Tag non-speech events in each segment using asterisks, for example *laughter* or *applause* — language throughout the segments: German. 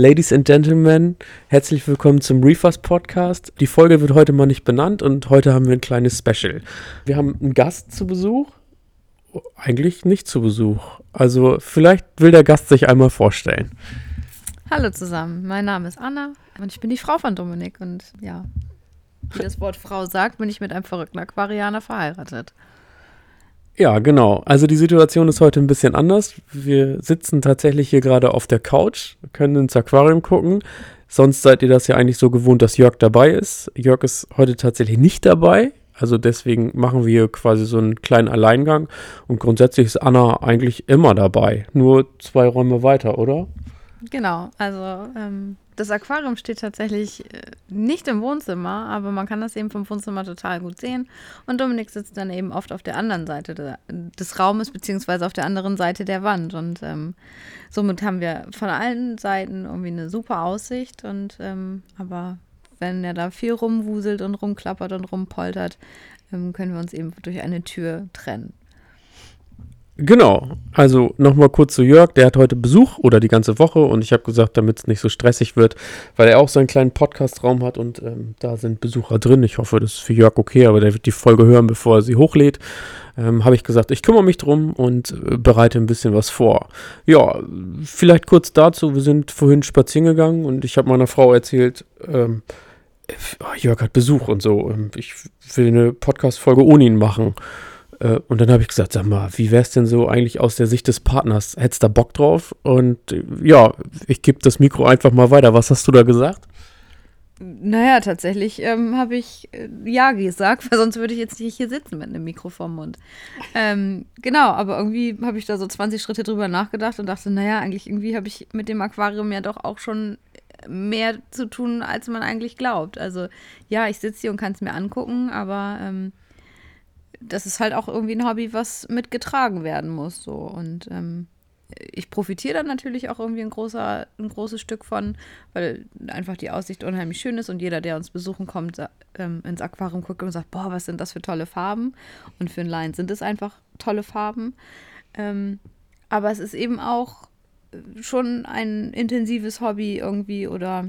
Ladies and Gentlemen, herzlich willkommen zum Reefers Podcast. Die Folge wird heute mal nicht benannt und heute haben wir ein kleines Special. Wir haben einen Gast zu Besuch. Eigentlich nicht zu Besuch. Also vielleicht will der Gast sich einmal vorstellen. Hallo zusammen, mein Name ist Anna und ich bin die Frau von Dominik und ja, wie das Wort Frau sagt, bin ich mit einem verrückten Aquarianer verheiratet. Ja, genau. Also die Situation ist heute ein bisschen anders. Wir sitzen tatsächlich hier gerade auf der Couch, können ins Aquarium gucken. Sonst seid ihr das ja eigentlich so gewohnt, dass Jörg dabei ist. Jörg ist heute tatsächlich nicht dabei. Also deswegen machen wir quasi so einen kleinen Alleingang. Und grundsätzlich ist Anna eigentlich immer dabei. Nur zwei Räume weiter, oder? Genau, also ähm, das Aquarium steht tatsächlich äh, nicht im Wohnzimmer, aber man kann das eben vom Wohnzimmer total gut sehen. Und Dominik sitzt dann eben oft auf der anderen Seite de, des Raumes, beziehungsweise auf der anderen Seite der Wand. Und ähm, somit haben wir von allen Seiten irgendwie eine super Aussicht. Und ähm, aber wenn er da viel rumwuselt und rumklappert und rumpoltert, ähm, können wir uns eben durch eine Tür trennen. Genau, also nochmal kurz zu Jörg, der hat heute Besuch oder die ganze Woche und ich habe gesagt, damit es nicht so stressig wird, weil er auch seinen kleinen Podcast-Raum hat und ähm, da sind Besucher drin. Ich hoffe, das ist für Jörg okay, aber der wird die Folge hören, bevor er sie hochlädt. Ähm, habe ich gesagt, ich kümmere mich drum und äh, bereite ein bisschen was vor. Ja, vielleicht kurz dazu, wir sind vorhin spazieren gegangen und ich habe meiner Frau erzählt, ähm, oh, Jörg hat Besuch und so. Ähm, ich will eine Podcast-Folge ohne ihn machen. Äh, und dann habe ich gesagt, sag mal, wie wäre es denn so eigentlich aus der Sicht des Partners? Hättest du da Bock drauf? Und äh, ja, ich gebe das Mikro einfach mal weiter. Was hast du da gesagt? Naja, tatsächlich ähm, habe ich äh, ja gesagt, *laughs* weil sonst würde ich jetzt nicht hier sitzen mit einem Mikro vorm Mund. Ähm, genau, aber irgendwie habe ich da so 20 Schritte drüber nachgedacht und dachte, naja, eigentlich irgendwie habe ich mit dem Aquarium ja doch auch schon mehr zu tun, als man eigentlich glaubt. Also ja, ich sitze hier und kann es mir angucken, aber ähm, das ist halt auch irgendwie ein Hobby, was mitgetragen werden muss. So. Und ähm, ich profitiere dann natürlich auch irgendwie ein, großer, ein großes Stück von, weil einfach die Aussicht unheimlich schön ist und jeder, der uns besuchen kommt, ähm, ins Aquarium guckt und sagt, boah, was sind das für tolle Farben? Und für einen Laien sind es einfach tolle Farben. Ähm, aber es ist eben auch schon ein intensives Hobby irgendwie oder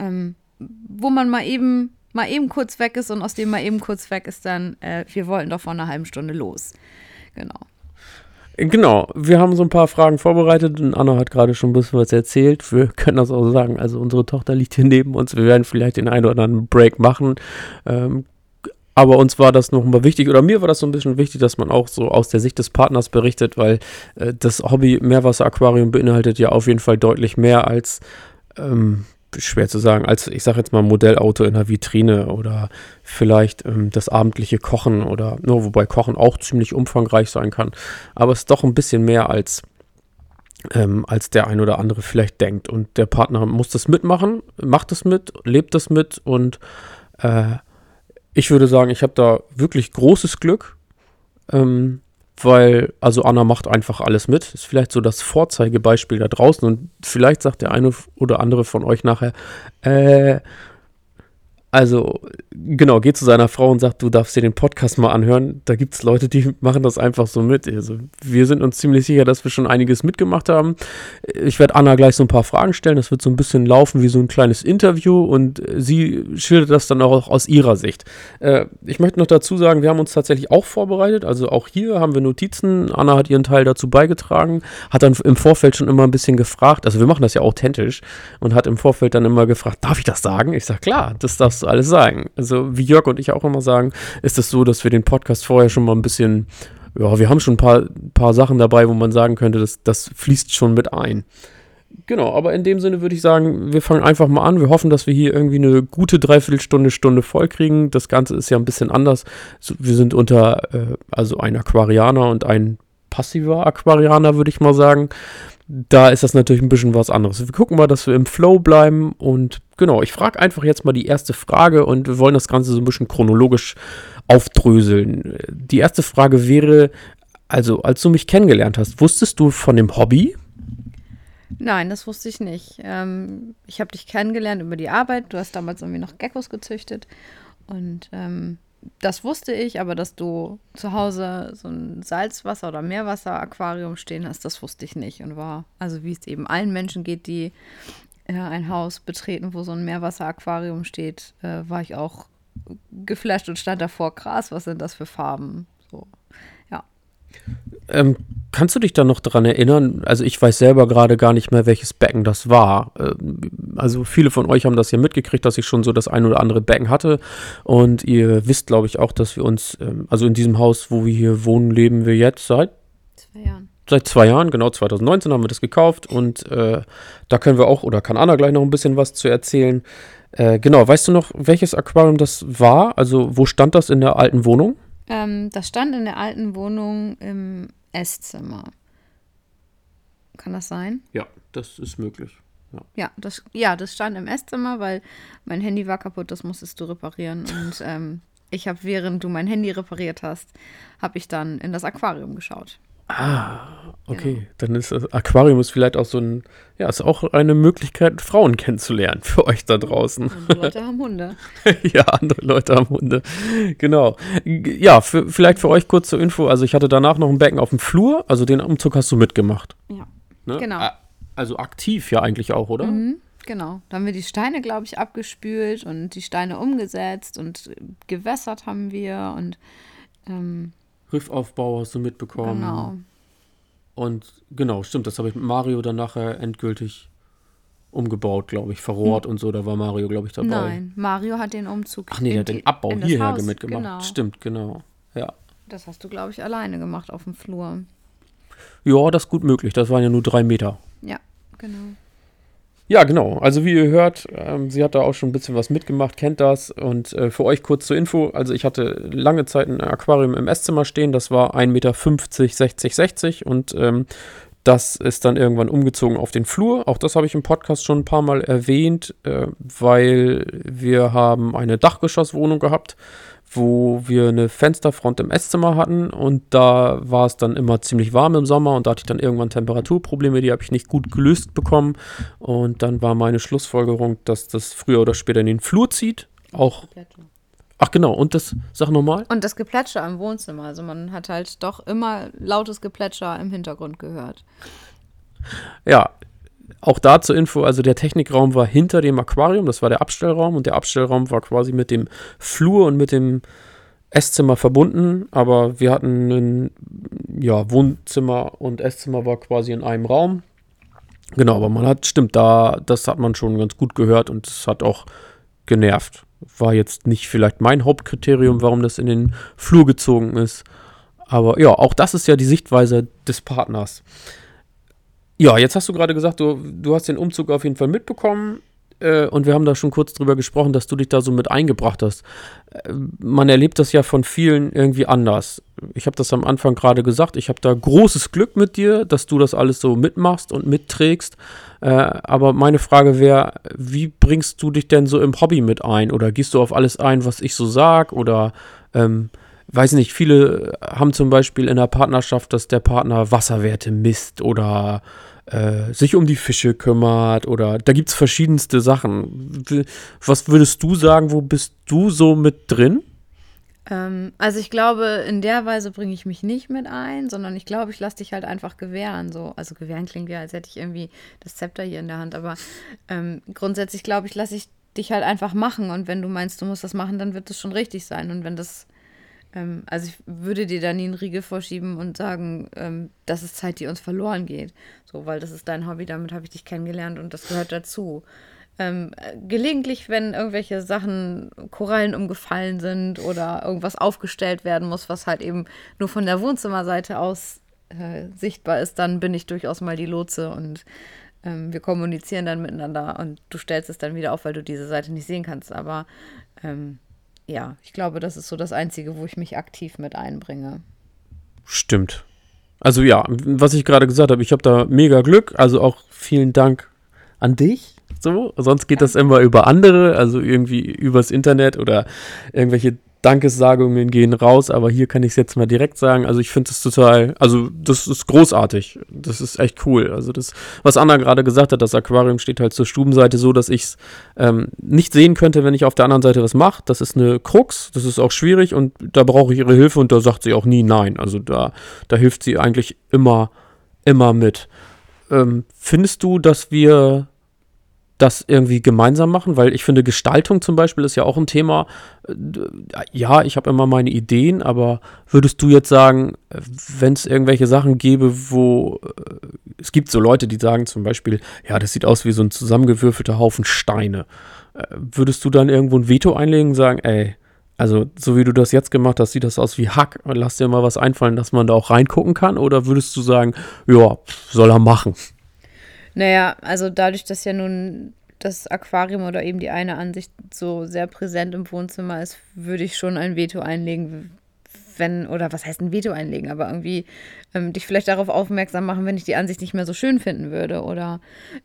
ähm, wo man mal eben mal eben kurz weg ist und aus dem mal eben kurz weg ist dann, äh, wir wollten doch vor einer halben Stunde los. Genau. Genau, wir haben so ein paar Fragen vorbereitet und Anna hat gerade schon ein bisschen was erzählt. Wir *laughs* können das auch sagen. Also unsere Tochter liegt hier neben uns. Wir werden vielleicht den einen oder anderen Break machen. Ähm, aber uns war das nochmal wichtig, oder mir war das so ein bisschen wichtig, dass man auch so aus der Sicht des Partners berichtet, weil äh, das Hobby Meerwasseraquarium beinhaltet ja auf jeden Fall deutlich mehr als ähm, schwer zu sagen, als ich sage jetzt mal Modellauto in der Vitrine oder vielleicht ähm, das abendliche Kochen oder, no, ne, wobei Kochen auch ziemlich umfangreich sein kann. Aber es ist doch ein bisschen mehr als, ähm, als der ein oder andere vielleicht denkt. Und der Partner muss das mitmachen, macht das mit, lebt das mit und äh, ich würde sagen, ich habe da wirklich großes Glück. Ähm, weil, also Anna macht einfach alles mit. Ist vielleicht so das Vorzeigebeispiel da draußen und vielleicht sagt der eine oder andere von euch nachher, äh, also, genau, geht zu seiner Frau und sagt, du darfst dir den Podcast mal anhören. Da gibt es Leute, die *laughs* machen das einfach so mit. Also, wir sind uns ziemlich sicher, dass wir schon einiges mitgemacht haben. Ich werde Anna gleich so ein paar Fragen stellen. Das wird so ein bisschen laufen wie so ein kleines Interview und sie schildert das dann auch aus ihrer Sicht. Äh, ich möchte noch dazu sagen, wir haben uns tatsächlich auch vorbereitet. Also, auch hier haben wir Notizen. Anna hat ihren Teil dazu beigetragen, hat dann im Vorfeld schon immer ein bisschen gefragt. Also, wir machen das ja authentisch und hat im Vorfeld dann immer gefragt, darf ich das sagen? Ich sage, klar, das darfst du du alles sagen. Also, wie Jörg und ich auch immer sagen, ist es das so, dass wir den Podcast vorher schon mal ein bisschen, ja, wir haben schon ein paar, paar Sachen dabei, wo man sagen könnte, das, das fließt schon mit ein. Genau, aber in dem Sinne würde ich sagen, wir fangen einfach mal an. Wir hoffen, dass wir hier irgendwie eine gute Dreiviertelstunde, Stunde voll. Das Ganze ist ja ein bisschen anders. Wir sind unter, äh, also ein Aquarianer und ein passiver Aquarianer, würde ich mal sagen da ist das natürlich ein bisschen was anderes. Wir gucken mal, dass wir im Flow bleiben und genau, ich frage einfach jetzt mal die erste Frage und wir wollen das Ganze so ein bisschen chronologisch aufdröseln. Die erste Frage wäre, also als du mich kennengelernt hast, wusstest du von dem Hobby? Nein, das wusste ich nicht. Ähm, ich habe dich kennengelernt über die Arbeit. Du hast damals irgendwie noch Geckos gezüchtet und ähm, das wusste ich, aber dass du zu Hause so ein Salzwasser- oder Meerwasser-Aquarium stehen hast, das wusste ich nicht und war, also wie es eben allen Menschen geht, die äh, ein Haus betreten, wo so ein Meerwasseraquarium steht, äh, war ich auch geflasht und stand davor, krass, was sind das für Farben? So. Ähm, kannst du dich da noch dran erinnern? Also ich weiß selber gerade gar nicht mehr, welches Becken das war. Ähm, also viele von euch haben das ja mitgekriegt, dass ich schon so das ein oder andere Becken hatte. Und ihr wisst, glaube ich, auch, dass wir uns, ähm, also in diesem Haus, wo wir hier wohnen, leben wir jetzt seit zwei Jahren. Seit zwei Jahren, genau 2019 haben wir das gekauft und äh, da können wir auch, oder kann Anna gleich noch ein bisschen was zu erzählen. Äh, genau, weißt du noch, welches Aquarium das war? Also wo stand das in der alten Wohnung? Ähm, das stand in der alten Wohnung im Esszimmer. Kann das sein? Ja, das ist möglich. Ja. Ja, das, ja, das stand im Esszimmer, weil mein Handy war kaputt, das musstest du reparieren. Und ähm, ich habe, während du mein Handy repariert hast, habe ich dann in das Aquarium geschaut. Ah, okay. Genau. Dann ist das Aquarium ist vielleicht auch so ein, ja, ist auch eine Möglichkeit, Frauen kennenzulernen für euch da draußen. Andere Leute haben Hunde. *laughs* ja, andere Leute haben Hunde. Genau. Ja, für, vielleicht für euch kurz zur Info. Also ich hatte danach noch ein Becken auf dem Flur. Also den Umzug hast du mitgemacht. Ja. Ne? Genau. Also aktiv ja eigentlich auch, oder? Mhm. Genau. Da haben wir die Steine, glaube ich, abgespült und die Steine umgesetzt und gewässert haben wir und ähm, Riffaufbau hast du mitbekommen. Genau. Und genau, stimmt, das habe ich mit Mario dann nachher endgültig umgebaut, glaube ich, verrohrt hm. und so. Da war Mario, glaube ich, dabei. Nein, Mario hat den Umzug. Ach nee, der hat den Abbau hierher Haus. mitgemacht. Genau. Stimmt, genau. Ja. Das hast du, glaube ich, alleine gemacht auf dem Flur. Ja, das ist gut möglich. Das waren ja nur drei Meter. Ja, genau. Ja, genau. Also wie ihr hört, ähm, sie hat da auch schon ein bisschen was mitgemacht, kennt das. Und äh, für euch kurz zur Info, also ich hatte lange Zeit ein Aquarium im Esszimmer stehen, das war 1,50 Meter, 60, 60 und ähm, das ist dann irgendwann umgezogen auf den Flur. Auch das habe ich im Podcast schon ein paar Mal erwähnt, äh, weil wir haben eine Dachgeschosswohnung gehabt wo wir eine Fensterfront im Esszimmer hatten und da war es dann immer ziemlich warm im Sommer und da hatte ich dann irgendwann Temperaturprobleme, die habe ich nicht gut gelöst bekommen und dann war meine Schlussfolgerung, dass das früher oder später in den Flur zieht. Auch. Ach genau, und das, sag nochmal. Und das Geplätscher im Wohnzimmer. Also man hat halt doch immer lautes Geplätscher im Hintergrund gehört. Ja, auch da zur Info, also der Technikraum war hinter dem Aquarium, das war der Abstellraum und der Abstellraum war quasi mit dem Flur und mit dem Esszimmer verbunden, aber wir hatten ein ja, Wohnzimmer und Esszimmer war quasi in einem Raum. Genau, aber man hat, stimmt, da, das hat man schon ganz gut gehört und es hat auch genervt. War jetzt nicht vielleicht mein Hauptkriterium, warum das in den Flur gezogen ist. Aber ja, auch das ist ja die Sichtweise des Partners. Ja, jetzt hast du gerade gesagt, du, du hast den Umzug auf jeden Fall mitbekommen. Äh, und wir haben da schon kurz drüber gesprochen, dass du dich da so mit eingebracht hast. Äh, man erlebt das ja von vielen irgendwie anders. Ich habe das am Anfang gerade gesagt. Ich habe da großes Glück mit dir, dass du das alles so mitmachst und mitträgst. Äh, aber meine Frage wäre, wie bringst du dich denn so im Hobby mit ein? Oder gehst du auf alles ein, was ich so sag? Oder ähm, weiß nicht, viele haben zum Beispiel in der Partnerschaft, dass der Partner Wasserwerte misst oder äh, sich um die Fische kümmert oder da gibt es verschiedenste Sachen. Was würdest du sagen, wo bist du so mit drin? Ähm, also ich glaube, in der Weise bringe ich mich nicht mit ein, sondern ich glaube, ich lasse dich halt einfach gewähren. So. Also gewähren klingt ja, als hätte ich irgendwie das Zepter hier in der Hand, aber ähm, grundsätzlich glaube ich, lasse ich dich halt einfach machen und wenn du meinst, du musst das machen, dann wird das schon richtig sein und wenn das also ich würde dir da nie einen Riegel vorschieben und sagen, ähm, das ist Zeit, die uns verloren geht. So, weil das ist dein Hobby, damit habe ich dich kennengelernt und das gehört dazu. Ähm, gelegentlich, wenn irgendwelche Sachen, Korallen umgefallen sind oder irgendwas aufgestellt werden muss, was halt eben nur von der Wohnzimmerseite aus äh, sichtbar ist, dann bin ich durchaus mal die Lotse und ähm, wir kommunizieren dann miteinander und du stellst es dann wieder auf, weil du diese Seite nicht sehen kannst. Aber ähm, ja, ich glaube, das ist so das Einzige, wo ich mich aktiv mit einbringe. Stimmt. Also ja, was ich gerade gesagt habe, ich habe da mega Glück. Also auch vielen Dank an dich. So, sonst geht ja. das immer über andere, also irgendwie übers Internet oder irgendwelche Dankessagungen gehen raus, aber hier kann ich es jetzt mal direkt sagen. Also ich finde es total, also das ist großartig. Das ist echt cool. Also das, was Anna gerade gesagt hat, das Aquarium steht halt zur Stubenseite so, dass ich es ähm, nicht sehen könnte, wenn ich auf der anderen Seite was mache. Das ist eine Krux, das ist auch schwierig und da brauche ich ihre Hilfe und da sagt sie auch nie nein. Also da, da hilft sie eigentlich immer, immer mit. Ähm, findest du, dass wir das irgendwie gemeinsam machen? Weil ich finde, Gestaltung zum Beispiel ist ja auch ein Thema. Äh, ja, ich habe immer meine Ideen, aber würdest du jetzt sagen, wenn es irgendwelche Sachen gäbe, wo äh, es gibt so Leute, die sagen zum Beispiel, ja, das sieht aus wie so ein zusammengewürfelter Haufen Steine. Äh, würdest du dann irgendwo ein Veto einlegen und sagen, ey, also, so wie du das jetzt gemacht hast, sieht das aus wie Hack. Lass dir mal was einfallen, dass man da auch reingucken kann. Oder würdest du sagen, ja, soll er machen? Naja, also dadurch, dass ja nun das Aquarium oder eben die eine Ansicht so sehr präsent im Wohnzimmer ist, würde ich schon ein Veto einlegen, wenn, oder was heißt ein Veto einlegen, aber irgendwie ähm, dich vielleicht darauf aufmerksam machen, wenn ich die Ansicht nicht mehr so schön finden würde. Oder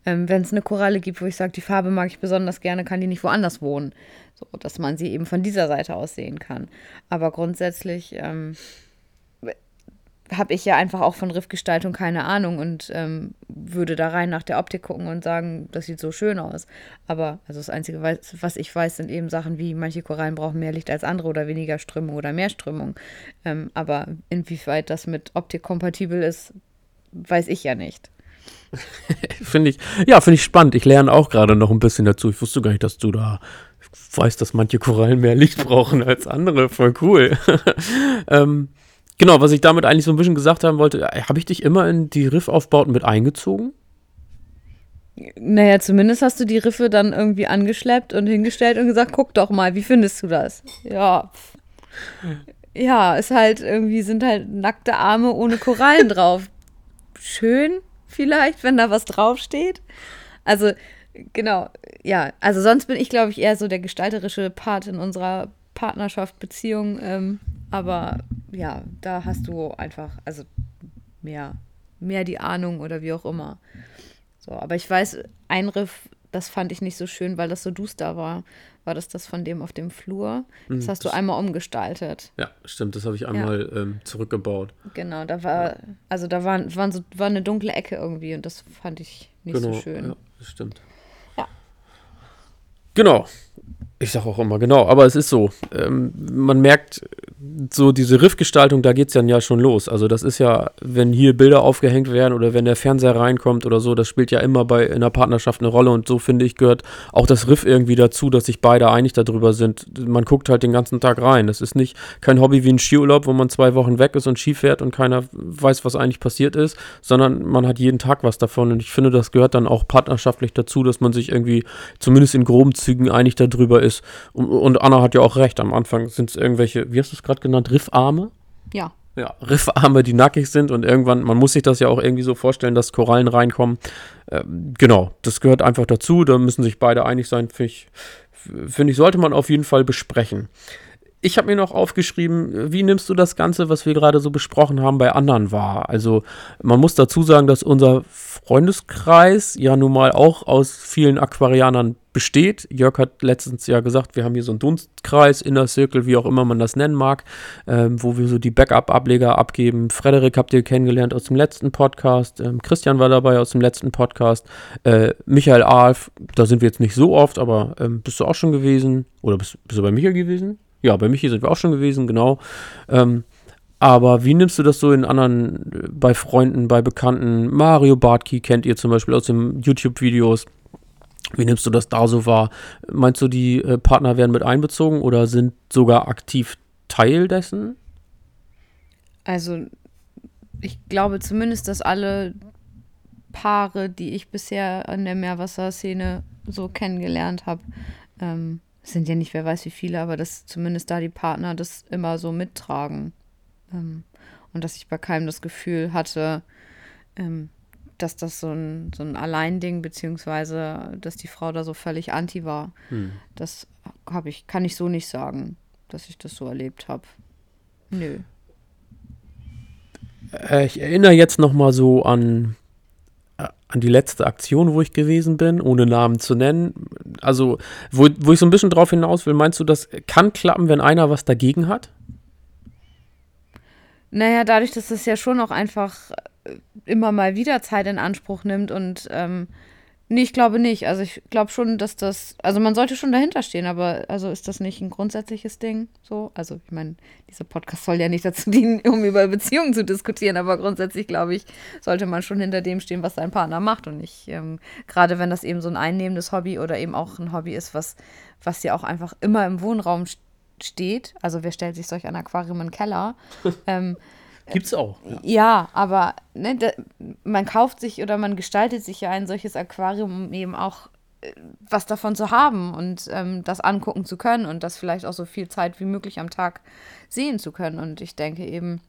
ähm, wenn es eine Koralle gibt, wo ich sage, die Farbe mag ich besonders gerne, kann die nicht woanders wohnen. So, dass man sie eben von dieser Seite aus sehen kann. Aber grundsätzlich ähm, habe ich ja einfach auch von Riffgestaltung keine Ahnung und ähm, würde da rein nach der Optik gucken und sagen, das sieht so schön aus. Aber also das Einzige, was ich weiß, sind eben Sachen wie, manche Korallen brauchen mehr Licht als andere oder weniger Strömung oder mehr Strömung. Ähm, aber inwieweit das mit Optik kompatibel ist, weiß ich ja nicht. *laughs* finde ich, ja, finde ich spannend. Ich lerne auch gerade noch ein bisschen dazu. Ich wusste gar nicht, dass du da weißt, dass manche Korallen mehr Licht *laughs* brauchen als andere. Voll cool. *laughs* ähm, Genau, was ich damit eigentlich so ein bisschen gesagt haben wollte, äh, habe ich dich immer in die Riffaufbauten mit eingezogen? Naja, zumindest hast du die Riffe dann irgendwie angeschleppt und hingestellt und gesagt, guck doch mal, wie findest du das? Ja. Ja, ist halt irgendwie, sind halt nackte Arme ohne Korallen *laughs* drauf. Schön, vielleicht, wenn da was draufsteht. Also, genau, ja. Also sonst bin ich, glaube ich, eher so der gestalterische Part in unserer Partnerschaft, Beziehung. Ähm, aber ja, da hast du einfach, also mehr, mehr die Ahnung oder wie auch immer. So, aber ich weiß, ein Riff, das fand ich nicht so schön, weil das so duster war. War das das von dem auf dem Flur? Das hm, hast das du einmal umgestaltet. Ja, stimmt, das habe ich einmal ja. ähm, zurückgebaut. Genau, da war, also da waren, waren so, war eine dunkle Ecke irgendwie und das fand ich nicht genau, so schön. Ja, das stimmt. Ja. Genau. Ich sage auch immer genau, aber es ist so. Ähm, man merkt so diese Riffgestaltung, da geht es dann ja schon los. Also das ist ja, wenn hier Bilder aufgehängt werden oder wenn der Fernseher reinkommt oder so, das spielt ja immer bei in einer Partnerschaft eine Rolle und so finde ich gehört auch das Riff irgendwie dazu, dass sich beide einig darüber sind. Man guckt halt den ganzen Tag rein. Das ist nicht kein Hobby wie ein Skiurlaub, wo man zwei Wochen weg ist und Ski fährt und keiner weiß, was eigentlich passiert ist, sondern man hat jeden Tag was davon und ich finde, das gehört dann auch partnerschaftlich dazu, dass man sich irgendwie zumindest in groben Zügen einig darüber ist. Und, und Anna hat ja auch recht, am Anfang sind es irgendwelche, wie hast du es gerade genannt, Riffarme? Ja. Ja, Riffarme, die nackig sind und irgendwann, man muss sich das ja auch irgendwie so vorstellen, dass Korallen reinkommen. Ähm, genau, das gehört einfach dazu, da müssen sich beide einig sein, finde ich, find ich, sollte man auf jeden Fall besprechen ich habe mir noch aufgeschrieben, wie nimmst du das Ganze, was wir gerade so besprochen haben, bei anderen wahr? Also man muss dazu sagen, dass unser Freundeskreis ja nun mal auch aus vielen Aquarianern besteht. Jörg hat letztens ja gesagt, wir haben hier so einen Dunstkreis, Inner Circle, wie auch immer man das nennen mag, ähm, wo wir so die Backup-Ableger abgeben. Frederik habt ihr kennengelernt aus dem letzten Podcast, ähm, Christian war dabei aus dem letzten Podcast, äh, Michael Alf, da sind wir jetzt nicht so oft, aber ähm, bist du auch schon gewesen? Oder bist, bist du bei Michael gewesen? Ja, bei Michi sind wir auch schon gewesen, genau. Ähm, aber wie nimmst du das so in anderen, bei Freunden, bei Bekannten? Mario Bartki kennt ihr zum Beispiel aus den YouTube-Videos. Wie nimmst du das da so wahr? Meinst du, die äh, Partner werden mit einbezogen oder sind sogar aktiv Teil dessen? Also, ich glaube zumindest, dass alle Paare, die ich bisher an der Meerwasserszene so kennengelernt habe, ähm, sind ja nicht, wer weiß wie viele, aber dass zumindest da die Partner das immer so mittragen. Ähm, und dass ich bei keinem das Gefühl hatte, ähm, dass das so ein, so ein Alleinding, beziehungsweise dass die Frau da so völlig anti war. Hm. Das habe ich, kann ich so nicht sagen, dass ich das so erlebt habe. Nö. Äh, ich erinnere jetzt noch mal so an an die letzte Aktion, wo ich gewesen bin, ohne Namen zu nennen. Also, wo, wo ich so ein bisschen drauf hinaus will, meinst du, das kann klappen, wenn einer was dagegen hat? Naja, dadurch, dass es ja schon auch einfach äh, immer mal wieder Zeit in Anspruch nimmt und ähm, Nee, ich glaube nicht. Also ich glaube schon, dass das, also man sollte schon dahinter stehen, aber also ist das nicht ein grundsätzliches Ding so? Also ich meine, dieser Podcast soll ja nicht dazu dienen, *laughs* um über Beziehungen zu diskutieren, aber grundsätzlich glaube ich, sollte man schon hinter dem stehen, was sein Partner macht und nicht, ähm, gerade wenn das eben so ein einnehmendes Hobby oder eben auch ein Hobby ist, was, was ja auch einfach immer im Wohnraum steht. Also wer stellt sich solch ein Aquarium in den Keller? *laughs* ähm, Gibt's auch. Ja, ja aber ne, da, man kauft sich oder man gestaltet sich ja ein solches Aquarium, um eben auch äh, was davon zu haben und ähm, das angucken zu können und das vielleicht auch so viel Zeit wie möglich am Tag sehen zu können. Und ich denke eben,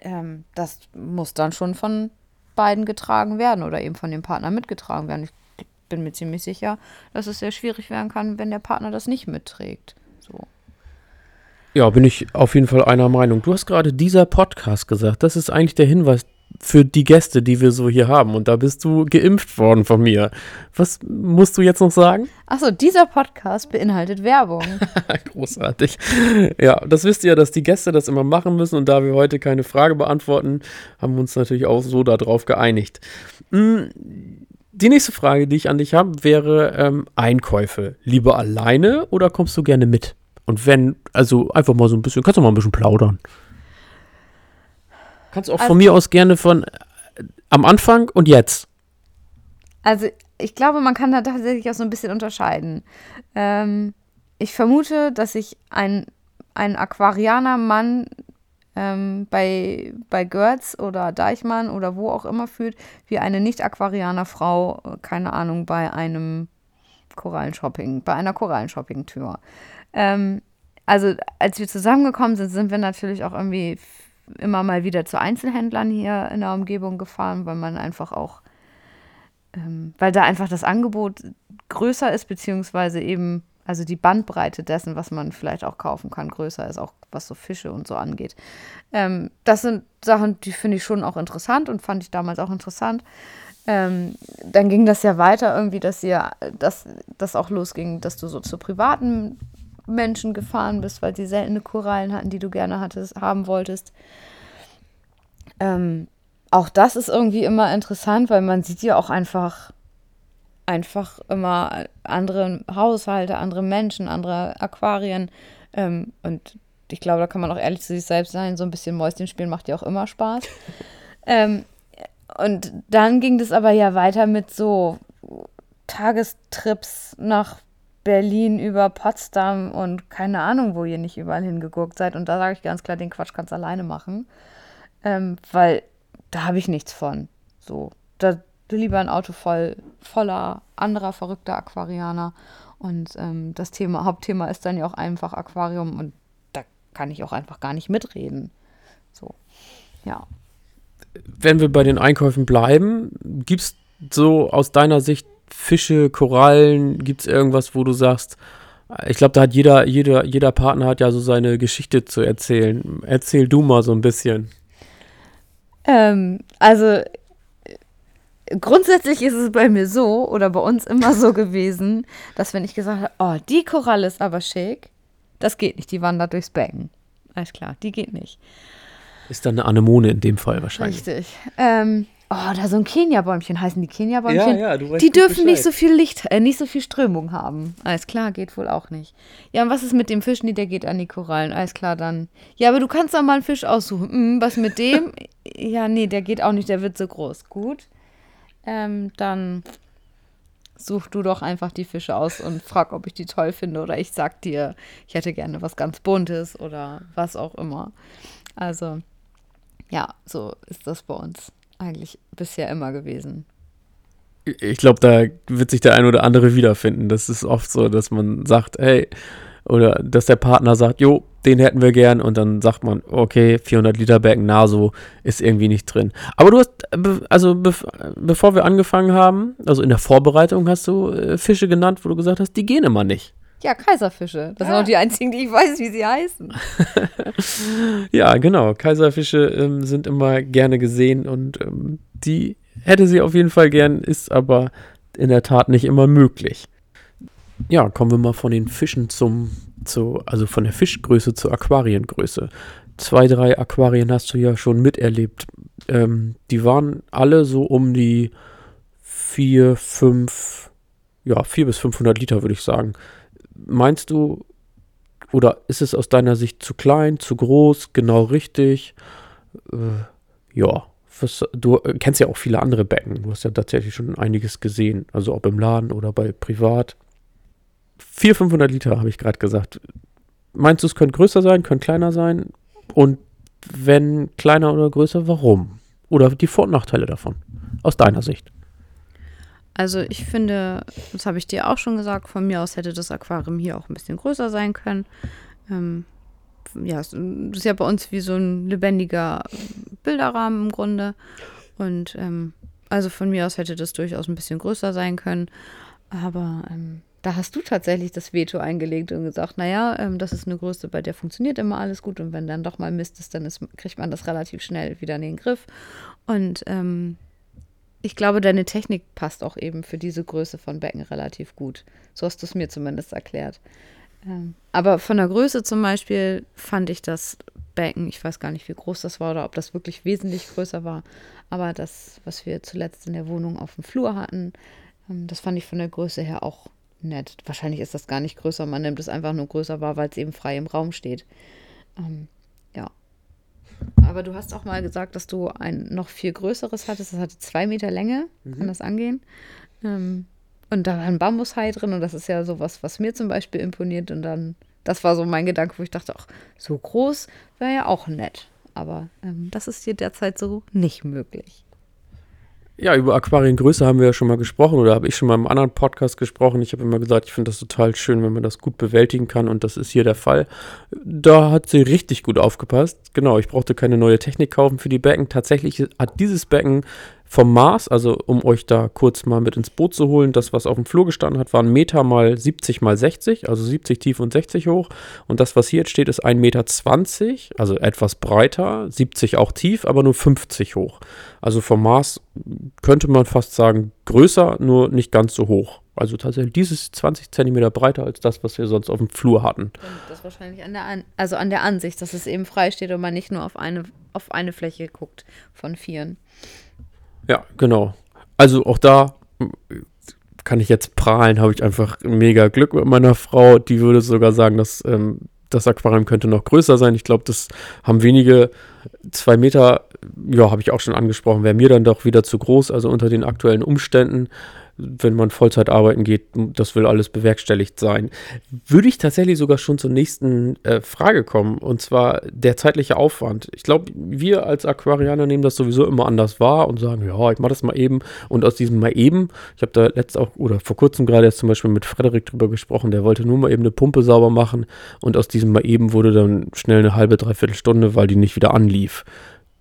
ähm, das muss dann schon von beiden getragen werden oder eben von dem Partner mitgetragen werden. Ich bin mir ziemlich sicher, dass es sehr schwierig werden kann, wenn der Partner das nicht mitträgt. So. Ja, bin ich auf jeden Fall einer Meinung. Du hast gerade dieser Podcast gesagt. Das ist eigentlich der Hinweis für die Gäste, die wir so hier haben. Und da bist du geimpft worden von mir. Was musst du jetzt noch sagen? Achso, dieser Podcast beinhaltet Werbung. *laughs* Großartig. Ja, das wisst ihr, dass die Gäste das immer machen müssen. Und da wir heute keine Frage beantworten, haben wir uns natürlich auch so darauf geeinigt. Hm, die nächste Frage, die ich an dich habe, wäre ähm, Einkäufe. Lieber alleine oder kommst du gerne mit? Und wenn, also einfach mal so ein bisschen, kannst du mal ein bisschen plaudern. Kannst auch also, von mir aus gerne von äh, am Anfang und jetzt. Also ich glaube, man kann da tatsächlich auch so ein bisschen unterscheiden. Ähm, ich vermute, dass sich ein, ein Aquarianer-Mann ähm, bei, bei Götz oder Deichmann oder wo auch immer fühlt, wie eine Nicht-Aquarianer-Frau, äh, keine Ahnung, bei einem Korallenshopping, bei einer Korallenshopping-Tür. Ähm, also als wir zusammengekommen sind, sind wir natürlich auch irgendwie immer mal wieder zu Einzelhändlern hier in der Umgebung gefahren, weil man einfach auch, ähm, weil da einfach das Angebot größer ist, beziehungsweise eben, also die Bandbreite dessen, was man vielleicht auch kaufen kann, größer ist, auch was so Fische und so angeht. Ähm, das sind Sachen, die finde ich schon auch interessant und fand ich damals auch interessant. Ähm, dann ging das ja weiter irgendwie, dass ihr, dass das auch losging, dass du so zu privaten Menschen gefahren bist, weil sie seltene Korallen hatten, die du gerne hattest, haben wolltest. Ähm, auch das ist irgendwie immer interessant, weil man sieht ja auch einfach, einfach immer andere Haushalte, andere Menschen, andere Aquarien. Ähm, und ich glaube, da kann man auch ehrlich zu sich selbst sein. So ein bisschen Mäuschen spielen macht ja auch immer Spaß. *laughs* ähm, und dann ging das aber ja weiter mit so Tagestrips nach Berlin über Potsdam und keine Ahnung, wo ihr nicht überall hingeguckt seid. Und da sage ich ganz klar, den Quatsch kannst du alleine machen. Ähm, weil da habe ich nichts von. So, da lieber ein Auto voll, voller anderer verrückter Aquarianer. Und ähm, das Thema, Hauptthema ist dann ja auch einfach Aquarium und da kann ich auch einfach gar nicht mitreden. So, ja. Wenn wir bei den Einkäufen bleiben, gibt es so aus deiner Sicht Fische, Korallen? Gibt es irgendwas, wo du sagst, ich glaube, da hat jeder, jeder, jeder Partner hat ja so seine Geschichte zu erzählen. Erzähl du mal so ein bisschen. Ähm, also grundsätzlich ist es bei mir so oder bei uns immer so *laughs* gewesen, dass wenn ich gesagt habe, oh, die Koralle ist aber schick, das geht nicht, die wandert durchs Becken. Alles klar, die geht nicht. Ist dann eine Anemone in dem Fall wahrscheinlich. Richtig. Ähm, Oh, da so ein Kenia-Bäumchen heißen die Kenia-Bäumchen. Ja, ja, du weißt die dürfen Bescheid. nicht so viel Licht, äh, nicht so viel Strömung haben. Alles klar, geht wohl auch nicht. Ja, und was ist mit dem Fisch? Nee, der geht an die Korallen. Alles klar, dann. Ja, aber du kannst doch mal einen Fisch aussuchen. Hm, was mit dem? *laughs* ja, nee, der geht auch nicht, der wird so groß. Gut. Ähm, dann such du doch einfach die Fische aus und frag, ob ich die toll finde. Oder ich sag dir, ich hätte gerne was ganz Buntes oder was auch immer. Also, ja, so ist das bei uns eigentlich bisher immer gewesen. Ich glaube, da wird sich der ein oder andere wiederfinden. Das ist oft so, dass man sagt, hey, oder dass der Partner sagt, jo, den hätten wir gern und dann sagt man, okay, 400 Liter Becken Naso ist irgendwie nicht drin. Aber du hast, also bevor wir angefangen haben, also in der Vorbereitung hast du äh, Fische genannt, wo du gesagt hast, die gehen immer nicht. Ja, Kaiserfische. Das ah. sind auch die einzigen, die ich weiß, wie sie heißen. *laughs* ja, genau. Kaiserfische ähm, sind immer gerne gesehen und ähm, die hätte sie auf jeden Fall gern, ist aber in der Tat nicht immer möglich. Ja, kommen wir mal von den Fischen zum, zu, also von der Fischgröße zur Aquariengröße. Zwei, drei Aquarien hast du ja schon miterlebt. Ähm, die waren alle so um die vier, fünf, ja, vier bis 500 Liter, würde ich sagen. Meinst du, oder ist es aus deiner Sicht zu klein, zu groß, genau richtig? Äh, ja, was, du kennst ja auch viele andere Becken. Du hast ja tatsächlich schon einiges gesehen. Also ob im Laden oder bei privat. 400, 500 Liter habe ich gerade gesagt. Meinst du, es könnte größer sein, könnte kleiner sein? Und wenn kleiner oder größer, warum? Oder die Vor- und Nachteile davon, aus deiner Sicht? Also ich finde, das habe ich dir auch schon gesagt, von mir aus hätte das Aquarium hier auch ein bisschen größer sein können. Ähm, ja, es ist ja bei uns wie so ein lebendiger Bilderrahmen im Grunde. Und ähm, also von mir aus hätte das durchaus ein bisschen größer sein können. Aber ähm, da hast du tatsächlich das Veto eingelegt und gesagt, naja, ähm, das ist eine Größe, bei der funktioniert immer alles gut. Und wenn dann doch mal Mist ist, dann ist, kriegt man das relativ schnell wieder in den Griff. Und ähm, ich glaube, deine Technik passt auch eben für diese Größe von Becken relativ gut. So hast du es mir zumindest erklärt. Ähm, aber von der Größe zum Beispiel fand ich das Becken, ich weiß gar nicht, wie groß das war oder ob das wirklich wesentlich größer war, aber das, was wir zuletzt in der Wohnung auf dem Flur hatten, ähm, das fand ich von der Größe her auch nett. Wahrscheinlich ist das gar nicht größer, man nimmt es einfach nur größer wahr, weil es eben frei im Raum steht. Ähm, ja, aber du hast auch mal gesagt, dass du ein noch viel größeres hattest. Das hatte zwei Meter Länge. Mhm. Kann das angehen? Ähm, und da war ein Bambushai drin. Und das ist ja sowas, was mir zum Beispiel imponiert. Und dann, das war so mein Gedanke, wo ich dachte, ach, so groß wäre ja auch nett. Aber ähm, das ist hier derzeit so nicht möglich. Ja, über Aquariengröße haben wir ja schon mal gesprochen oder habe ich schon mal im anderen Podcast gesprochen. Ich habe immer gesagt, ich finde das total schön, wenn man das gut bewältigen kann und das ist hier der Fall. Da hat sie richtig gut aufgepasst. Genau, ich brauchte keine neue Technik kaufen für die Becken. Tatsächlich hat dieses Becken vom Maß, also um euch da kurz mal mit ins Boot zu holen, das, was auf dem Flur gestanden hat, war ein Meter mal 70 mal 60, also 70 tief und 60 hoch. Und das, was hier jetzt steht, ist 1,20 Meter, also etwas breiter, 70 auch tief, aber nur 50 hoch. Also vom Maß könnte man fast sagen, größer, nur nicht ganz so hoch. Also tatsächlich dieses 20 Zentimeter breiter als das, was wir sonst auf dem Flur hatten. Und das wahrscheinlich an der, an also an der Ansicht, dass es eben frei steht und man nicht nur auf eine, auf eine Fläche guckt von vieren. Ja, genau. Also auch da kann ich jetzt prahlen, habe ich einfach mega Glück mit meiner Frau. Die würde sogar sagen, dass ähm, das Aquarium könnte noch größer sein. Ich glaube, das haben wenige zwei Meter, ja, habe ich auch schon angesprochen, wäre mir dann doch wieder zu groß. Also unter den aktuellen Umständen wenn man Vollzeit arbeiten geht, das will alles bewerkstelligt sein. Würde ich tatsächlich sogar schon zur nächsten äh, Frage kommen, und zwar der zeitliche Aufwand. Ich glaube, wir als Aquarianer nehmen das sowieso immer anders wahr und sagen, ja, ich mache das mal eben. Und aus diesem mal eben, ich habe da letzt auch, oder vor kurzem gerade jetzt zum Beispiel mit Frederik drüber gesprochen, der wollte nur mal eben eine Pumpe sauber machen und aus diesem mal eben wurde dann schnell eine halbe, dreiviertel Stunde, weil die nicht wieder anlief.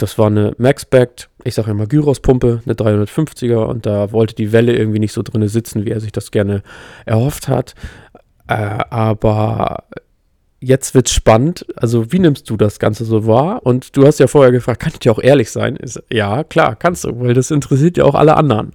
Das war eine Maxback, ich sage immer Gyros-Pumpe, eine 350er und da wollte die Welle irgendwie nicht so drin sitzen, wie er sich das gerne erhofft hat. Äh, aber jetzt wird's spannend. Also, wie nimmst du das Ganze so wahr? Und du hast ja vorher gefragt, kann ich dir auch ehrlich sein? Ist, ja, klar, kannst du, weil das interessiert ja auch alle anderen.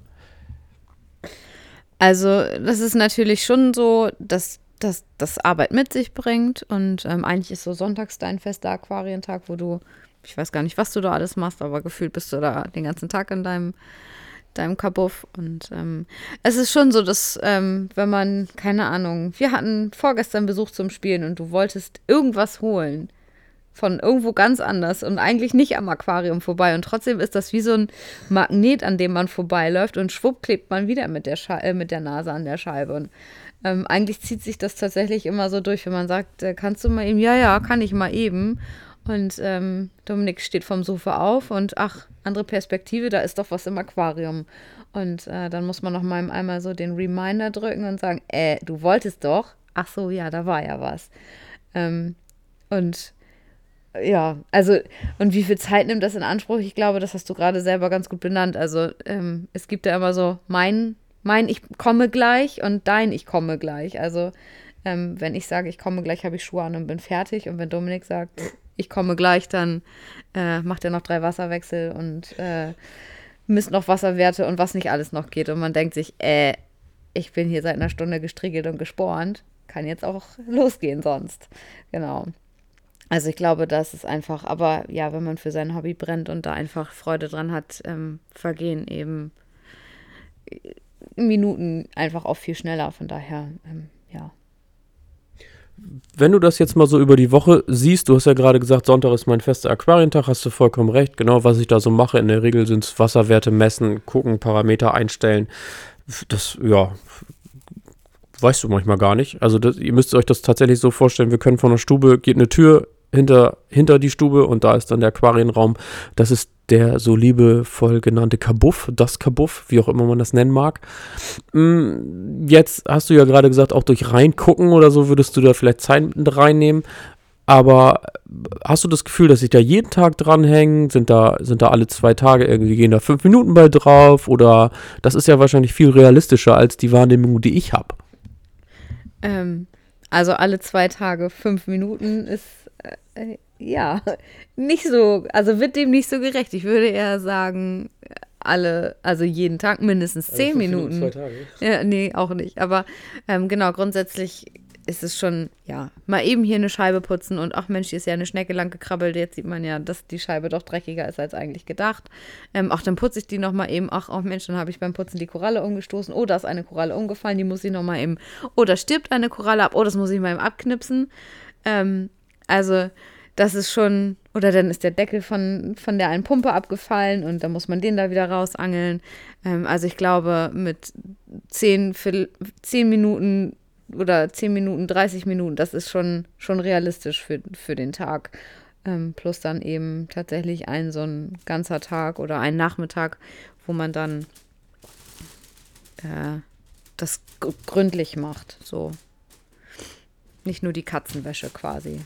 Also, das ist natürlich schon so, dass das Arbeit mit sich bringt. Und ähm, eigentlich ist so sonntags dein fester Aquarientag, wo du ich weiß gar nicht, was du da alles machst, aber gefühlt bist du da den ganzen Tag in deinem, deinem Kabuff. Und ähm, es ist schon so, dass, ähm, wenn man, keine Ahnung, wir hatten vorgestern Besuch zum Spielen und du wolltest irgendwas holen von irgendwo ganz anders und eigentlich nicht am Aquarium vorbei. Und trotzdem ist das wie so ein Magnet, an dem man vorbeiläuft und schwupp klebt man wieder mit der, Sche äh, mit der Nase an der Scheibe. Und ähm, eigentlich zieht sich das tatsächlich immer so durch, wenn man sagt, äh, kannst du mal eben, ja, ja, kann ich mal eben. Und ähm, Dominik steht vom Sofa auf und ach, andere Perspektive, da ist doch was im Aquarium. Und äh, dann muss man noch mal einmal so den Reminder drücken und sagen, äh, du wolltest doch. Ach so, ja, da war ja was. Ähm, und ja, also, und wie viel Zeit nimmt das in Anspruch? Ich glaube, das hast du gerade selber ganz gut benannt. Also, ähm, es gibt ja immer so mein, mein, ich komme gleich und dein, ich komme gleich. Also, ähm, wenn ich sage, ich komme gleich, habe ich Schuhe an und bin fertig. Und wenn Dominik sagt, ich komme gleich, dann äh, macht er noch drei Wasserwechsel und äh, misst noch Wasserwerte und was nicht alles noch geht. Und man denkt sich, äh, ich bin hier seit einer Stunde gestriegelt und gespornt. Kann jetzt auch losgehen sonst. Genau. Also ich glaube, das ist einfach, aber ja, wenn man für sein Hobby brennt und da einfach Freude dran hat, ähm, vergehen eben Minuten einfach auch viel schneller. Von daher, ähm, ja. Wenn du das jetzt mal so über die Woche siehst, du hast ja gerade gesagt, Sonntag ist mein fester Aquarientag, hast du vollkommen recht. Genau, was ich da so mache, in der Regel sind es Wasserwerte messen, gucken, Parameter einstellen. Das, ja, weißt du manchmal gar nicht. Also das, ihr müsst euch das tatsächlich so vorstellen, wir können von der Stube, geht eine Tür hinter, hinter die Stube und da ist dann der Aquarienraum. Das ist der so liebevoll genannte Kabuff, das Kabuff, wie auch immer man das nennen mag. Mm, jetzt hast du ja gerade gesagt, auch durch reingucken oder so würdest du da vielleicht Zeit mit reinnehmen. Aber hast du das Gefühl, dass sich da jeden Tag dranhängen? Sind da, sind da alle zwei Tage irgendwie, gehen da fünf Minuten bei drauf? Oder das ist ja wahrscheinlich viel realistischer als die Wahrnehmung, die ich habe. Ähm, also alle zwei Tage fünf Minuten ist äh, ja *laughs* nicht so, also wird dem nicht so gerecht. Ich würde eher sagen, alle, also jeden Tag mindestens zehn also Minuten. Zwei Tage. *laughs* Ja, nee, auch nicht. Aber ähm, genau, grundsätzlich ist es schon, ja, mal eben hier eine Scheibe putzen und ach Mensch, hier ist ja eine Schnecke lang gekrabbelt. Jetzt sieht man ja, dass die Scheibe doch dreckiger ist als eigentlich gedacht. Ähm, ach, dann putze ich die nochmal eben. Ach, oh Mensch, dann habe ich beim Putzen die Koralle umgestoßen. Oh, da ist eine Koralle umgefallen, die muss ich nochmal eben. Oh, da stirbt eine Koralle ab. Oh, das muss ich mal eben abknipsen. Ähm, also, das ist schon, oder dann ist der Deckel von, von der einen Pumpe abgefallen und dann muss man den da wieder rausangeln. Ähm, also ich glaube, mit zehn, zehn Minuten oder 10 Minuten, 30 Minuten, das ist schon, schon realistisch für, für den Tag. Ähm, plus dann eben tatsächlich ein so ein ganzer Tag oder ein Nachmittag, wo man dann äh, das gründlich macht. So. Nicht nur die Katzenwäsche quasi.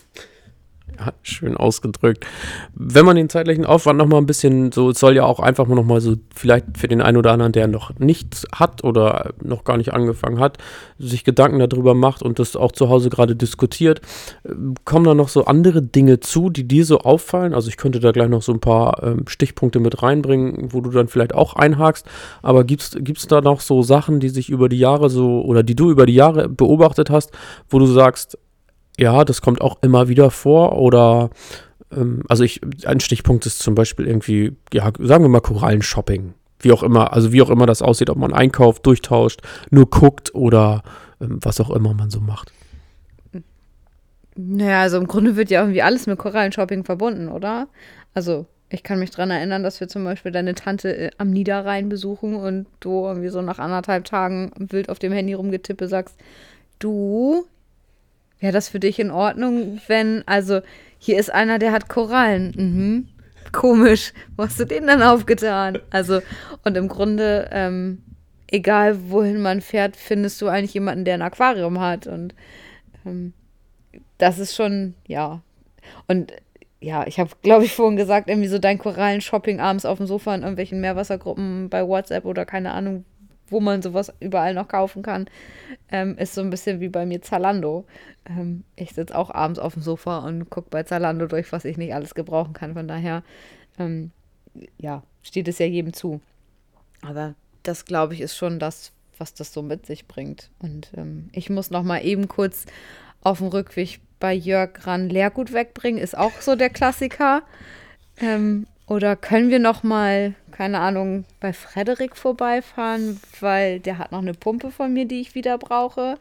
Schön ausgedrückt. Wenn man den zeitlichen Aufwand noch mal ein bisschen, so es soll ja auch einfach mal noch mal so, vielleicht für den einen oder anderen, der noch nichts hat oder noch gar nicht angefangen hat, sich Gedanken darüber macht und das auch zu Hause gerade diskutiert, kommen da noch so andere Dinge zu, die dir so auffallen? Also ich könnte da gleich noch so ein paar ähm, Stichpunkte mit reinbringen, wo du dann vielleicht auch einhakst, aber gibt es da noch so Sachen, die sich über die Jahre so, oder die du über die Jahre beobachtet hast, wo du sagst, ja, das kommt auch immer wieder vor. Oder, ähm, also ich, ein Stichpunkt ist zum Beispiel irgendwie, ja, sagen wir mal Korallenshopping. Wie auch immer, also wie auch immer das aussieht, ob man einkauft, durchtauscht, nur guckt oder ähm, was auch immer man so macht. Naja, also im Grunde wird ja irgendwie alles mit Korallenshopping verbunden, oder? Also ich kann mich daran erinnern, dass wir zum Beispiel deine Tante äh, am Niederrhein besuchen und du irgendwie so nach anderthalb Tagen wild auf dem Handy rumgetippe sagst, du, Wäre das für dich in Ordnung, wenn, also hier ist einer, der hat Korallen. Mhm. Komisch. Wo hast du den dann aufgetan? Also, und im Grunde, ähm, egal wohin man fährt, findest du eigentlich jemanden, der ein Aquarium hat. Und ähm, das ist schon, ja. Und ja, ich habe, glaube ich, vorhin gesagt, irgendwie so dein Korallen-Shopping abends auf dem Sofa in irgendwelchen Meerwassergruppen bei WhatsApp oder keine Ahnung, wo man sowas überall noch kaufen kann, ähm, ist so ein bisschen wie bei mir Zalando. Ähm, ich sitze auch abends auf dem Sofa und gucke bei Zalando durch, was ich nicht alles gebrauchen kann. Von daher, ähm, ja, steht es ja jedem zu. Aber das, glaube ich, ist schon das, was das so mit sich bringt. Und ähm, ich muss noch mal eben kurz auf dem Rückweg bei Jörg ran Leergut wegbringen, ist auch so der Klassiker. Ähm, oder können wir noch mal, keine Ahnung, bei Frederik vorbeifahren, weil der hat noch eine Pumpe von mir, die ich wieder brauche.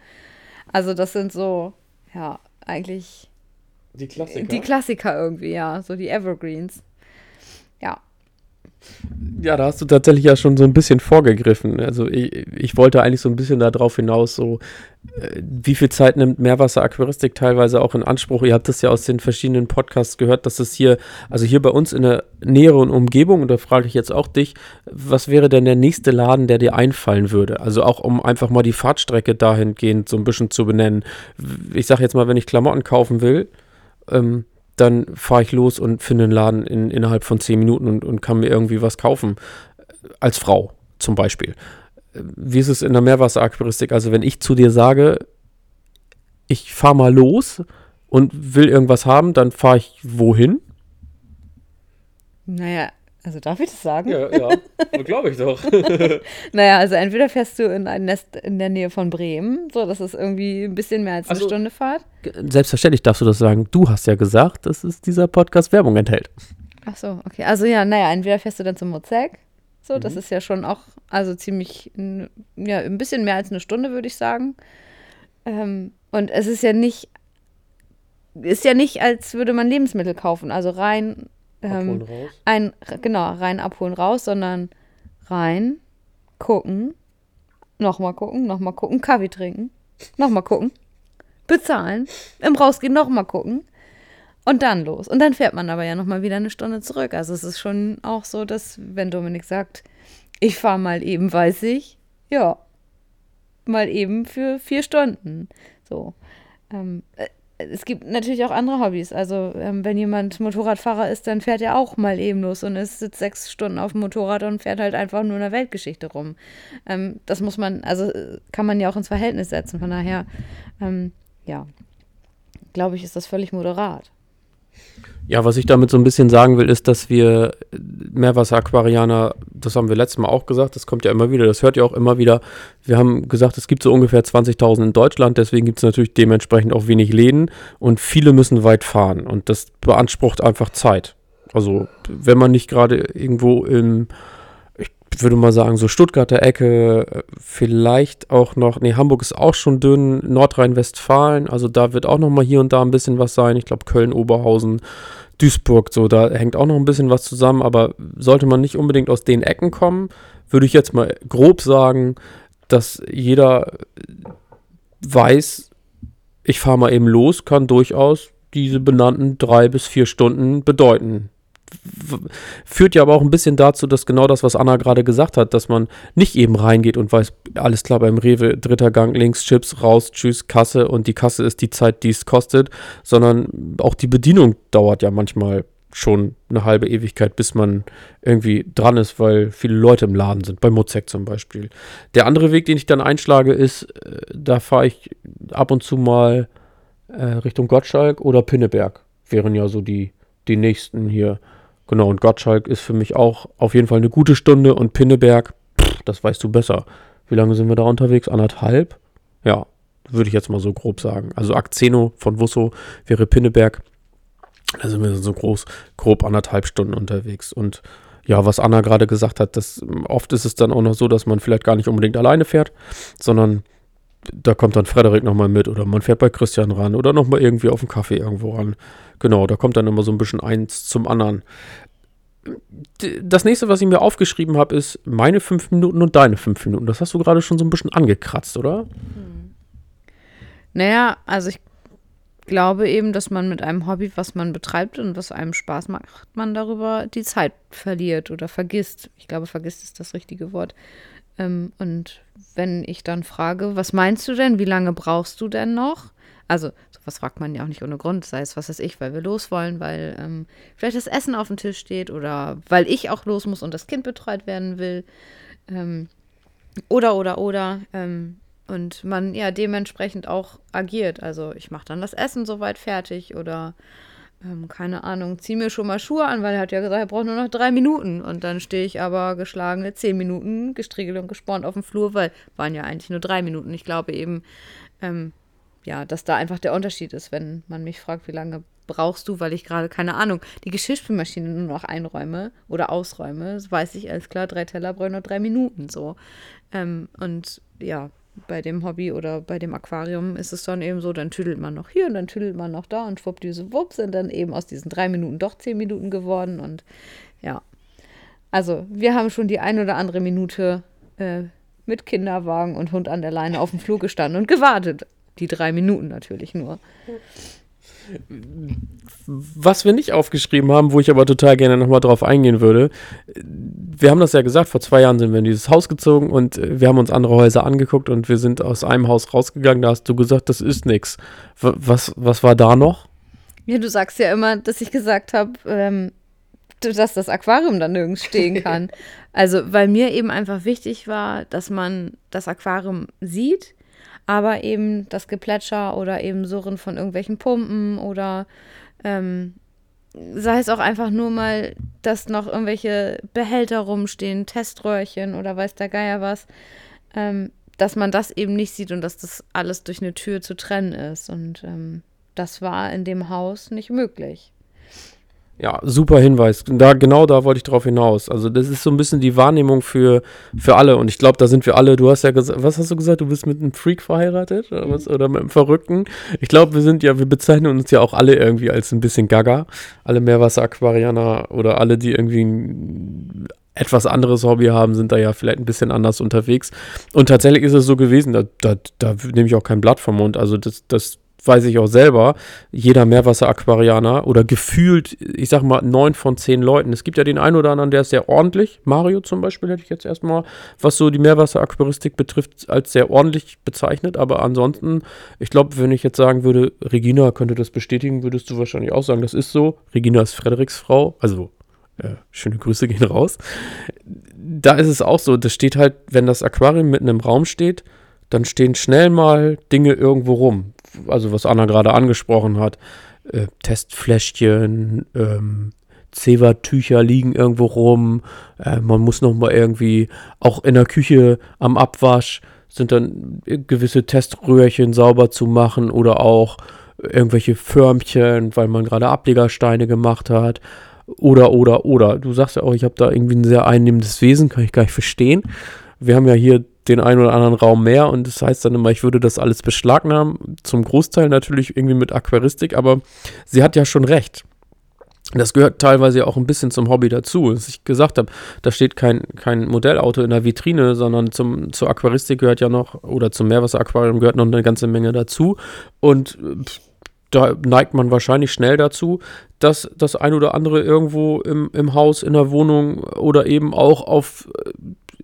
Also das sind so, ja, eigentlich die Klassiker. Die Klassiker irgendwie, ja, so die Evergreens. Ja. Da hast du tatsächlich ja schon so ein bisschen vorgegriffen. Also ich, ich wollte eigentlich so ein bisschen darauf hinaus, so äh, wie viel Zeit nimmt Meerwasseraquaristik teilweise auch in Anspruch? Ihr habt das ja aus den verschiedenen Podcasts gehört, dass es hier, also hier bei uns in der näheren Umgebung, und da frage ich jetzt auch dich, was wäre denn der nächste Laden, der dir einfallen würde? Also auch um einfach mal die Fahrtstrecke dahingehend so ein bisschen zu benennen. Ich sage jetzt mal, wenn ich Klamotten kaufen will, ähm, dann fahre ich los und finde einen Laden in, innerhalb von zehn Minuten und, und kann mir irgendwie was kaufen. Als Frau zum Beispiel. Wie ist es in der Meerwasseraquaristik? Also wenn ich zu dir sage, ich fahre mal los und will irgendwas haben, dann fahre ich wohin? Naja, also darf ich das sagen? Ja, ja, glaube ich doch. *laughs* naja, also entweder fährst du in ein Nest in der Nähe von Bremen, so das ist irgendwie ein bisschen mehr als eine also, Stunde Fahrt. Selbstverständlich darfst du das sagen. Du hast ja gesagt, dass es dieser Podcast Werbung enthält. Ach so, okay. Also ja, naja, entweder fährst du dann zum Mozek So, mhm. das ist ja schon auch, also ziemlich, ja, ein bisschen mehr als eine Stunde, würde ich sagen. Ähm, und es ist ja nicht, ist ja nicht, als würde man Lebensmittel kaufen. Also rein, ähm, ein, genau, rein abholen raus, sondern rein, gucken, nochmal gucken, nochmal gucken, Kaffee trinken, nochmal gucken, bezahlen, im Rausgehen nochmal gucken und dann los. Und dann fährt man aber ja nochmal wieder eine Stunde zurück. Also es ist schon auch so, dass wenn Dominik sagt, ich fahre mal eben, weiß ich, ja, mal eben für vier Stunden. So. Ähm, äh, es gibt natürlich auch andere Hobbys. Also, ähm, wenn jemand Motorradfahrer ist, dann fährt er auch mal eben los und ist sitzt sechs Stunden auf dem Motorrad und fährt halt einfach nur in der Weltgeschichte rum. Ähm, das muss man, also kann man ja auch ins Verhältnis setzen. Von daher, ähm, ja, glaube ich, ist das völlig moderat. Ja, was ich damit so ein bisschen sagen will, ist, dass wir Meerwasser-Aquarianer, das haben wir letztes Mal auch gesagt, das kommt ja immer wieder, das hört ihr auch immer wieder. Wir haben gesagt, es gibt so ungefähr 20.000 in Deutschland, deswegen gibt es natürlich dementsprechend auch wenig Läden und viele müssen weit fahren und das beansprucht einfach Zeit. Also, wenn man nicht gerade irgendwo im würde mal sagen, so Stuttgarter Ecke, vielleicht auch noch, nee, Hamburg ist auch schon dünn, Nordrhein-Westfalen, also da wird auch noch mal hier und da ein bisschen was sein. Ich glaube, Köln, Oberhausen, Duisburg, so, da hängt auch noch ein bisschen was zusammen, aber sollte man nicht unbedingt aus den Ecken kommen, würde ich jetzt mal grob sagen, dass jeder weiß, ich fahre mal eben los, kann durchaus diese benannten drei bis vier Stunden bedeuten führt ja aber auch ein bisschen dazu, dass genau das, was Anna gerade gesagt hat, dass man nicht eben reingeht und weiß, alles klar, beim Rewe, dritter Gang, links, Chips, raus, tschüss, Kasse und die Kasse ist die Zeit, die es kostet, sondern auch die Bedienung dauert ja manchmal schon eine halbe Ewigkeit, bis man irgendwie dran ist, weil viele Leute im Laden sind, bei Mozek zum Beispiel. Der andere Weg, den ich dann einschlage, ist, äh, da fahre ich ab und zu mal äh, Richtung Gottschalk oder Pinneberg. Wären ja so die, die nächsten hier. Genau, und Gottschalk ist für mich auch auf jeden Fall eine gute Stunde und Pinneberg, pff, das weißt du besser. Wie lange sind wir da unterwegs? Anderthalb? Ja, würde ich jetzt mal so grob sagen. Also Akzeno von Wusso wäre Pinneberg. Da sind wir so groß, grob anderthalb Stunden unterwegs. Und ja, was Anna gerade gesagt hat, das, oft ist es dann auch noch so, dass man vielleicht gar nicht unbedingt alleine fährt, sondern da kommt dann Frederik nochmal mit oder man fährt bei Christian ran oder nochmal irgendwie auf den Kaffee irgendwo ran. Genau, da kommt dann immer so ein bisschen eins zum anderen. Das nächste, was ich mir aufgeschrieben habe, ist meine fünf Minuten und deine fünf Minuten. Das hast du gerade schon so ein bisschen angekratzt, oder? Hm. Naja, also ich glaube eben, dass man mit einem Hobby, was man betreibt und was einem Spaß macht, man darüber die Zeit verliert oder vergisst. Ich glaube, vergisst ist das richtige Wort. Ähm, und wenn ich dann frage, was meinst du denn, wie lange brauchst du denn noch? Also, sowas fragt man ja auch nicht ohne Grund, sei es was weiß ich, weil wir los wollen, weil ähm, vielleicht das Essen auf dem Tisch steht oder weil ich auch los muss und das Kind betreut werden will. Ähm, oder, oder, oder. Ähm, und man ja dementsprechend auch agiert. Also, ich mache dann das Essen soweit fertig oder ähm, keine Ahnung, zieh mir schon mal Schuhe an, weil er hat ja gesagt, er braucht nur noch drei Minuten. Und dann stehe ich aber geschlagene zehn Minuten gestriegelt und gespornt auf dem Flur, weil waren ja eigentlich nur drei Minuten. Ich glaube eben, ähm, ja, dass da einfach der Unterschied ist, wenn man mich fragt, wie lange brauchst du, weil ich gerade, keine Ahnung, die Geschirrspülmaschine nur noch einräume oder ausräume, weiß ich alles klar, drei Teller brauche nur drei Minuten so. Ähm, und ja, bei dem Hobby oder bei dem Aquarium ist es dann eben so, dann tüdelt man noch hier und dann tüdelt man noch da und schwuppdiwupp sind dann eben aus diesen drei Minuten doch zehn Minuten geworden und ja. Also, wir haben schon die ein oder andere Minute äh, mit Kinderwagen und Hund an der Leine auf dem Flur gestanden und gewartet. Die drei Minuten natürlich nur. Was wir nicht aufgeschrieben haben, wo ich aber total gerne nochmal drauf eingehen würde, wir haben das ja gesagt, vor zwei Jahren sind wir in dieses Haus gezogen und äh, wir haben uns andere Häuser angeguckt und wir sind aus einem Haus rausgegangen, da hast du gesagt, das ist nichts. Was, was war da noch? Ja, du sagst ja immer, dass ich gesagt habe, ähm, dass das Aquarium dann nirgends stehen *laughs* kann. also, weil mir eben einfach wichtig war, dass man das Aquarium sieht, aber eben das Geplätscher oder eben Surren von irgendwelchen Pumpen oder ähm, sei es auch einfach nur mal, dass noch irgendwelche Behälter rumstehen, Teströhrchen oder weiß der Geier was, ähm, dass man das eben nicht sieht und dass das alles durch eine Tür zu trennen ist. Und ähm, das war in dem Haus nicht möglich. Ja, super Hinweis. Da, genau da wollte ich drauf hinaus. Also das ist so ein bisschen die Wahrnehmung für, für alle. Und ich glaube, da sind wir alle, du hast ja gesagt, was hast du gesagt, du bist mit einem Freak verheiratet oder, was, oder mit einem Verrückten? Ich glaube, wir sind ja, wir bezeichnen uns ja auch alle irgendwie als ein bisschen Gaga. Alle Meerwasser-Aquarianer oder alle, die irgendwie ein etwas anderes Hobby haben, sind da ja vielleicht ein bisschen anders unterwegs. Und tatsächlich ist es so gewesen, da, da, da nehme ich auch kein Blatt vom Mund. Also das, das weiß ich auch selber, jeder Meerwasser-Aquarianer oder gefühlt, ich sag mal, neun von zehn Leuten. Es gibt ja den einen oder anderen, der ist sehr ordentlich. Mario zum Beispiel hätte ich jetzt erstmal, was so die Meerwasser-Aquaristik betrifft, als sehr ordentlich bezeichnet. Aber ansonsten, ich glaube, wenn ich jetzt sagen würde, Regina könnte das bestätigen, würdest du wahrscheinlich auch sagen, das ist so. Regina ist Frederiks Frau, also äh, schöne Grüße gehen raus. Da ist es auch so, das steht halt, wenn das Aquarium mitten im Raum steht, dann stehen schnell mal Dinge irgendwo rum also was Anna gerade angesprochen hat, äh, Testfläschchen, ähm, Zewa-Tücher liegen irgendwo rum, äh, man muss noch mal irgendwie, auch in der Küche am Abwasch sind dann gewisse Teströhrchen sauber zu machen oder auch irgendwelche Förmchen, weil man gerade Ablegersteine gemacht hat. Oder, oder, oder. Du sagst ja auch, ich habe da irgendwie ein sehr einnehmendes Wesen, kann ich gar nicht verstehen. Wir haben ja hier den einen oder anderen Raum mehr und das heißt dann immer, ich würde das alles beschlagnahmen. Zum Großteil natürlich irgendwie mit Aquaristik, aber sie hat ja schon recht. Das gehört teilweise auch ein bisschen zum Hobby dazu. Dass ich gesagt habe, da steht kein, kein Modellauto in der Vitrine, sondern zum, zur Aquaristik gehört ja noch, oder zum Meerwasseraquarium gehört noch eine ganze Menge dazu. Und da neigt man wahrscheinlich schnell dazu, dass das ein oder andere irgendwo im, im Haus, in der Wohnung oder eben auch auf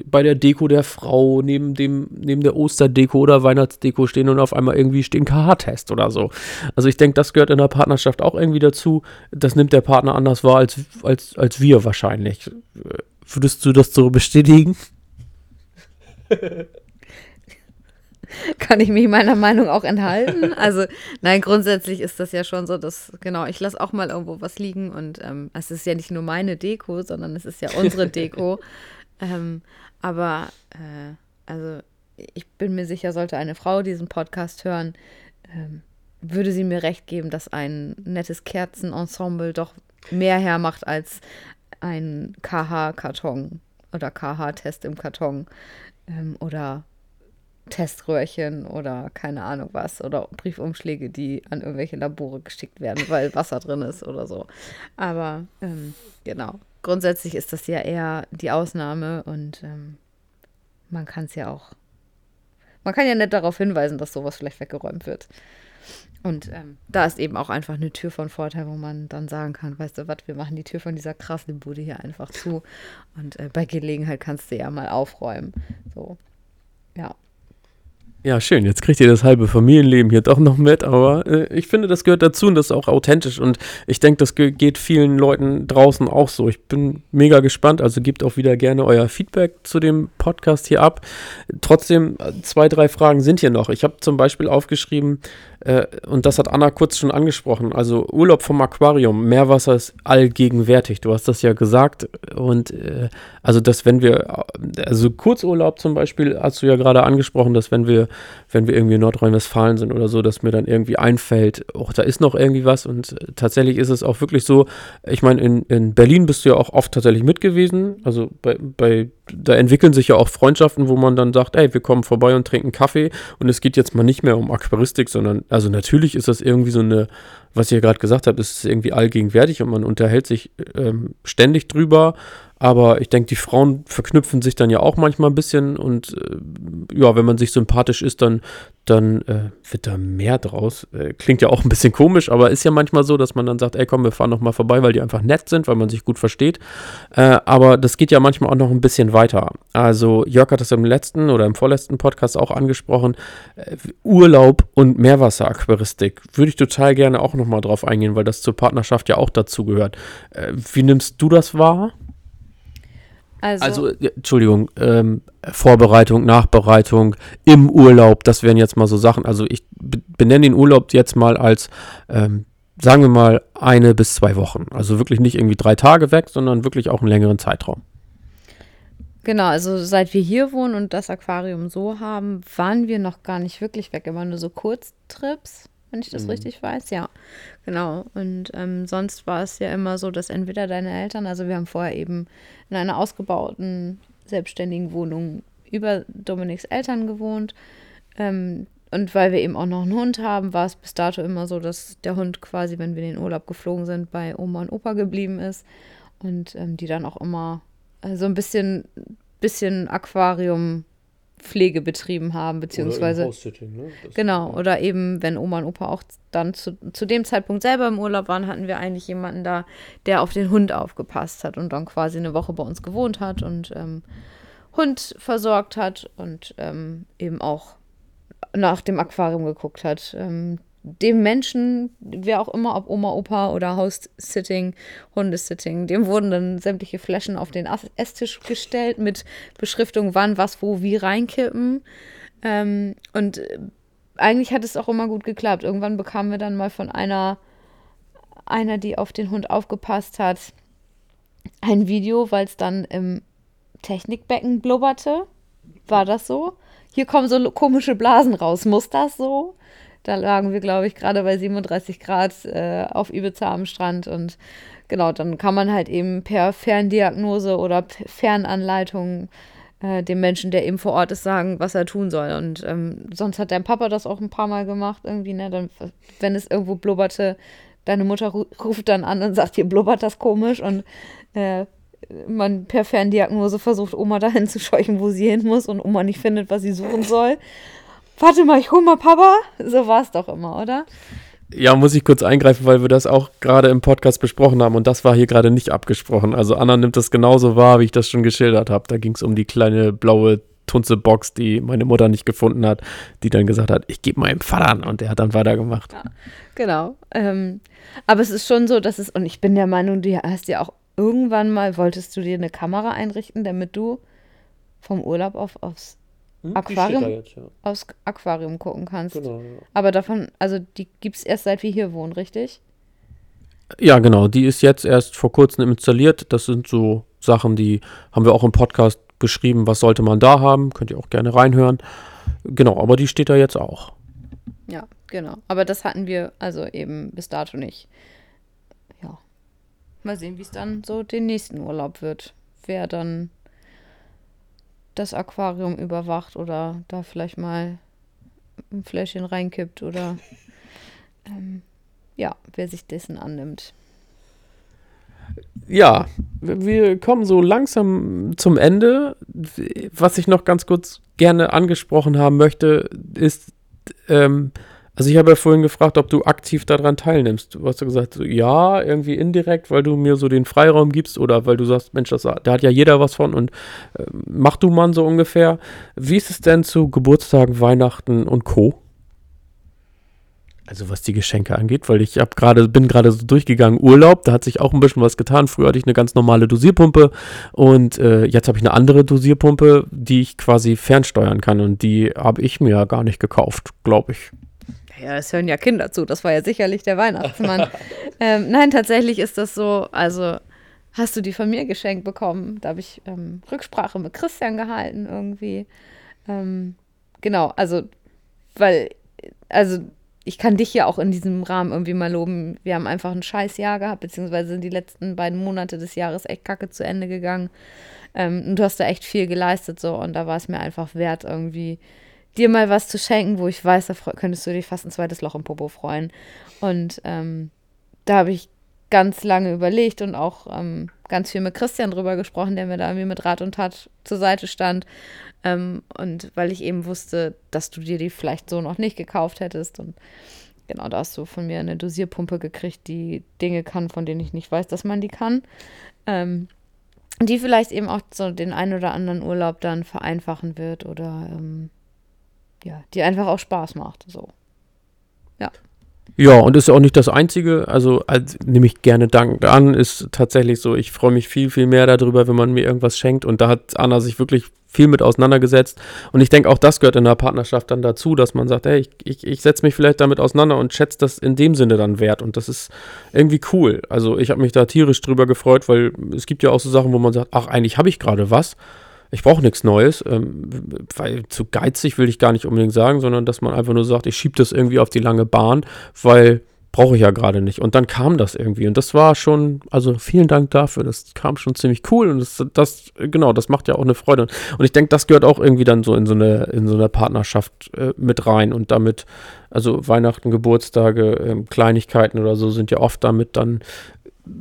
bei der Deko der Frau neben dem, neben der Osterdeko oder Weihnachtsdeko stehen und auf einmal irgendwie stehen KH-Test oder so. Also ich denke, das gehört in der Partnerschaft auch irgendwie dazu. Das nimmt der Partner anders wahr als, als, als wir wahrscheinlich. Würdest du das so bestätigen? *laughs* Kann ich mich meiner Meinung auch enthalten? Also, nein, grundsätzlich ist das ja schon so, dass, genau, ich lasse auch mal irgendwo was liegen und ähm, es ist ja nicht nur meine Deko, sondern es ist ja unsere Deko. *laughs* ähm, aber äh, also ich bin mir sicher, sollte eine Frau diesen Podcast hören, ähm, würde sie mir recht geben, dass ein nettes Kerzenensemble doch mehr hermacht als ein KH-Karton oder KH-Test im Karton ähm, oder Teströhrchen oder keine Ahnung was oder Briefumschläge, die an irgendwelche Labore geschickt werden, weil Wasser drin ist oder so. Aber ähm, genau, grundsätzlich ist das ja eher die Ausnahme und ähm, man kann es ja auch. Man kann ja nicht darauf hinweisen, dass sowas vielleicht weggeräumt wird. Und ähm, da ist eben auch einfach eine Tür von Vorteil, wo man dann sagen kann, weißt du was, wir machen die Tür von dieser krassen Bude hier einfach zu. Und äh, bei Gelegenheit kannst du ja mal aufräumen. So, ja. Ja, schön. Jetzt kriegt ihr das halbe Familienleben hier doch noch mit, aber äh, ich finde, das gehört dazu und das ist auch authentisch und ich denke, das ge geht vielen Leuten draußen auch so. Ich bin mega gespannt, also gebt auch wieder gerne euer Feedback zu dem Podcast hier ab. Trotzdem, äh, zwei, drei Fragen sind hier noch. Ich habe zum Beispiel aufgeschrieben, und das hat Anna kurz schon angesprochen. Also Urlaub vom Aquarium, Meerwasser ist allgegenwärtig. Du hast das ja gesagt. Und äh, also, dass wenn wir, also Kurzurlaub zum Beispiel, hast du ja gerade angesprochen, dass wenn wir, wenn wir irgendwie in Nordrhein-Westfalen sind oder so, dass mir dann irgendwie einfällt, oh, da ist noch irgendwie was. Und äh, tatsächlich ist es auch wirklich so, ich meine, in, in Berlin bist du ja auch oft tatsächlich mit gewesen. Also bei, bei da entwickeln sich ja auch Freundschaften, wo man dann sagt, ey, wir kommen vorbei und trinken Kaffee und es geht jetzt mal nicht mehr um Aquaristik, sondern, also natürlich ist das irgendwie so eine, was ja gerade gesagt habe, ist irgendwie allgegenwärtig und man unterhält sich ähm, ständig drüber aber ich denke, die Frauen verknüpfen sich dann ja auch manchmal ein bisschen und äh, ja, wenn man sich sympathisch ist, dann, dann äh, wird da mehr draus. Äh, klingt ja auch ein bisschen komisch, aber ist ja manchmal so, dass man dann sagt, ey komm, wir fahren noch mal vorbei, weil die einfach nett sind, weil man sich gut versteht. Äh, aber das geht ja manchmal auch noch ein bisschen weiter. Also Jörg hat das im letzten oder im vorletzten Podcast auch angesprochen. Äh, Urlaub und Meerwasseraquaristik würde ich total gerne auch noch mal drauf eingehen, weil das zur Partnerschaft ja auch dazu gehört. Äh, wie nimmst du das wahr? Also, also Entschuldigung, ähm, Vorbereitung, Nachbereitung im Urlaub, das wären jetzt mal so Sachen. Also ich benenne den Urlaub jetzt mal als, ähm, sagen wir mal, eine bis zwei Wochen. Also wirklich nicht irgendwie drei Tage weg, sondern wirklich auch einen längeren Zeitraum. Genau, also seit wir hier wohnen und das Aquarium so haben, waren wir noch gar nicht wirklich weg, immer nur so Kurztrips. Wenn ich das mhm. richtig weiß. Ja, genau. Und ähm, sonst war es ja immer so, dass entweder deine Eltern, also wir haben vorher eben in einer ausgebauten, selbstständigen Wohnung über Dominiks Eltern gewohnt. Ähm, und weil wir eben auch noch einen Hund haben, war es bis dato immer so, dass der Hund quasi, wenn wir in den Urlaub geflogen sind, bei Oma und Opa geblieben ist. Und ähm, die dann auch immer äh, so ein bisschen, bisschen Aquarium Pflege betrieben haben, beziehungsweise. Oder ne? genau, oder eben, wenn Oma und Opa auch dann zu, zu dem Zeitpunkt selber im Urlaub waren, hatten wir eigentlich jemanden da, der auf den Hund aufgepasst hat und dann quasi eine Woche bei uns gewohnt hat und ähm, Hund versorgt hat und ähm, eben auch nach dem Aquarium geguckt hat. Ähm, dem Menschen, wer auch immer, ob Oma, Opa oder House-Sitting, Hundesitting, dem wurden dann sämtliche Flaschen auf den Esstisch gestellt mit Beschriftung, wann, was, wo, wie reinkippen. Ähm, und äh, eigentlich hat es auch immer gut geklappt. Irgendwann bekamen wir dann mal von einer, einer, die auf den Hund aufgepasst hat, ein Video, weil es dann im Technikbecken blubberte. War das so? Hier kommen so komische Blasen raus. Muss das so? Da lagen wir, glaube ich, gerade bei 37 Grad äh, auf Ibiza am Strand. Und genau, dann kann man halt eben per Ferndiagnose oder Fernanleitung äh, dem Menschen, der eben vor Ort ist, sagen, was er tun soll. Und ähm, sonst hat dein Papa das auch ein paar Mal gemacht, irgendwie, ne? Dann, wenn es irgendwo blubberte, deine Mutter ruft dann an und sagt, hier blubbert das komisch. Und äh, man per Ferndiagnose versucht, Oma dahin zu scheuchen, wo sie hin muss und Oma nicht findet, was sie suchen soll warte mal, ich hol mal Papa. So war es doch immer, oder? Ja, muss ich kurz eingreifen, weil wir das auch gerade im Podcast besprochen haben und das war hier gerade nicht abgesprochen. Also Anna nimmt das genauso wahr, wie ich das schon geschildert habe. Da ging es um die kleine blaue Tunze-Box, die meine Mutter nicht gefunden hat, die dann gesagt hat, ich gebe meinem Vater an und der hat dann weitergemacht. Ja, genau. Ähm, aber es ist schon so, dass es, und ich bin der Meinung, du hast ja auch irgendwann mal, wolltest du dir eine Kamera einrichten, damit du vom Urlaub auf, aufs hm? Aquarium jetzt, ja. aus Aquarium gucken kannst. Genau, ja. Aber davon, also die gibt es erst seit wir hier wohnen, richtig? Ja, genau. Die ist jetzt erst vor kurzem installiert. Das sind so Sachen, die haben wir auch im Podcast beschrieben. Was sollte man da haben? Könnt ihr auch gerne reinhören. Genau, aber die steht da jetzt auch. Ja, genau. Aber das hatten wir also eben bis dato nicht. Ja. Mal sehen, wie es dann so den nächsten Urlaub wird. Wer dann das Aquarium überwacht oder da vielleicht mal ein Fläschchen reinkippt oder *laughs* ähm, ja, wer sich dessen annimmt. Ja, wir kommen so langsam zum Ende. Was ich noch ganz kurz gerne angesprochen haben möchte, ist, ähm, also ich habe ja vorhin gefragt, ob du aktiv daran teilnimmst. Du hast ja gesagt, so, ja, irgendwie indirekt, weil du mir so den Freiraum gibst oder weil du sagst, Mensch, das, da hat ja jeder was von und äh, mach du mal so ungefähr. Wie ist es denn zu Geburtstagen, Weihnachten und Co.? Also was die Geschenke angeht, weil ich hab grade, bin gerade so durchgegangen, Urlaub, da hat sich auch ein bisschen was getan. Früher hatte ich eine ganz normale Dosierpumpe und äh, jetzt habe ich eine andere Dosierpumpe, die ich quasi fernsteuern kann und die habe ich mir ja gar nicht gekauft, glaube ich. Ja, es hören ja Kinder zu. Das war ja sicherlich der Weihnachtsmann. *laughs* ähm, nein, tatsächlich ist das so. Also hast du die von mir geschenkt bekommen. Da habe ich ähm, Rücksprache mit Christian gehalten irgendwie. Ähm, genau, also, weil, also ich kann dich ja auch in diesem Rahmen irgendwie mal loben. Wir haben einfach ein scheiß Jahr gehabt, beziehungsweise sind die letzten beiden Monate des Jahres echt kacke zu Ende gegangen. Ähm, und du hast da echt viel geleistet so und da war es mir einfach wert, irgendwie dir mal was zu schenken, wo ich weiß, da könntest du dich fast ein zweites Loch im Popo freuen. Und ähm, da habe ich ganz lange überlegt und auch ähm, ganz viel mit Christian drüber gesprochen, der mir da irgendwie mit Rat und Tat zur Seite stand. Ähm, und weil ich eben wusste, dass du dir die vielleicht so noch nicht gekauft hättest. Und genau, da hast du von mir eine Dosierpumpe gekriegt, die Dinge kann, von denen ich nicht weiß, dass man die kann. Ähm, die vielleicht eben auch so den einen oder anderen Urlaub dann vereinfachen wird oder ähm, ja, die einfach auch Spaß macht. So. Ja. Ja, und ist ja auch nicht das Einzige. Also, also nehme ich gerne dankend an. Ist tatsächlich so, ich freue mich viel, viel mehr darüber, wenn man mir irgendwas schenkt. Und da hat Anna sich wirklich viel mit auseinandergesetzt. Und ich denke, auch das gehört in der Partnerschaft dann dazu, dass man sagt, hey, ich, ich, ich setze mich vielleicht damit auseinander und schätze das in dem Sinne dann wert. Und das ist irgendwie cool. Also, ich habe mich da tierisch drüber gefreut, weil es gibt ja auch so Sachen, wo man sagt, ach, eigentlich habe ich gerade was ich brauche nichts Neues, ähm, weil zu geizig will ich gar nicht unbedingt sagen, sondern dass man einfach nur sagt, ich schiebe das irgendwie auf die lange Bahn, weil brauche ich ja gerade nicht. Und dann kam das irgendwie. Und das war schon, also vielen Dank dafür. Das kam schon ziemlich cool. Und das, das genau, das macht ja auch eine Freude. Und ich denke, das gehört auch irgendwie dann so in so eine, in so eine Partnerschaft äh, mit rein. Und damit, also Weihnachten, Geburtstage, äh, Kleinigkeiten oder so sind ja oft damit dann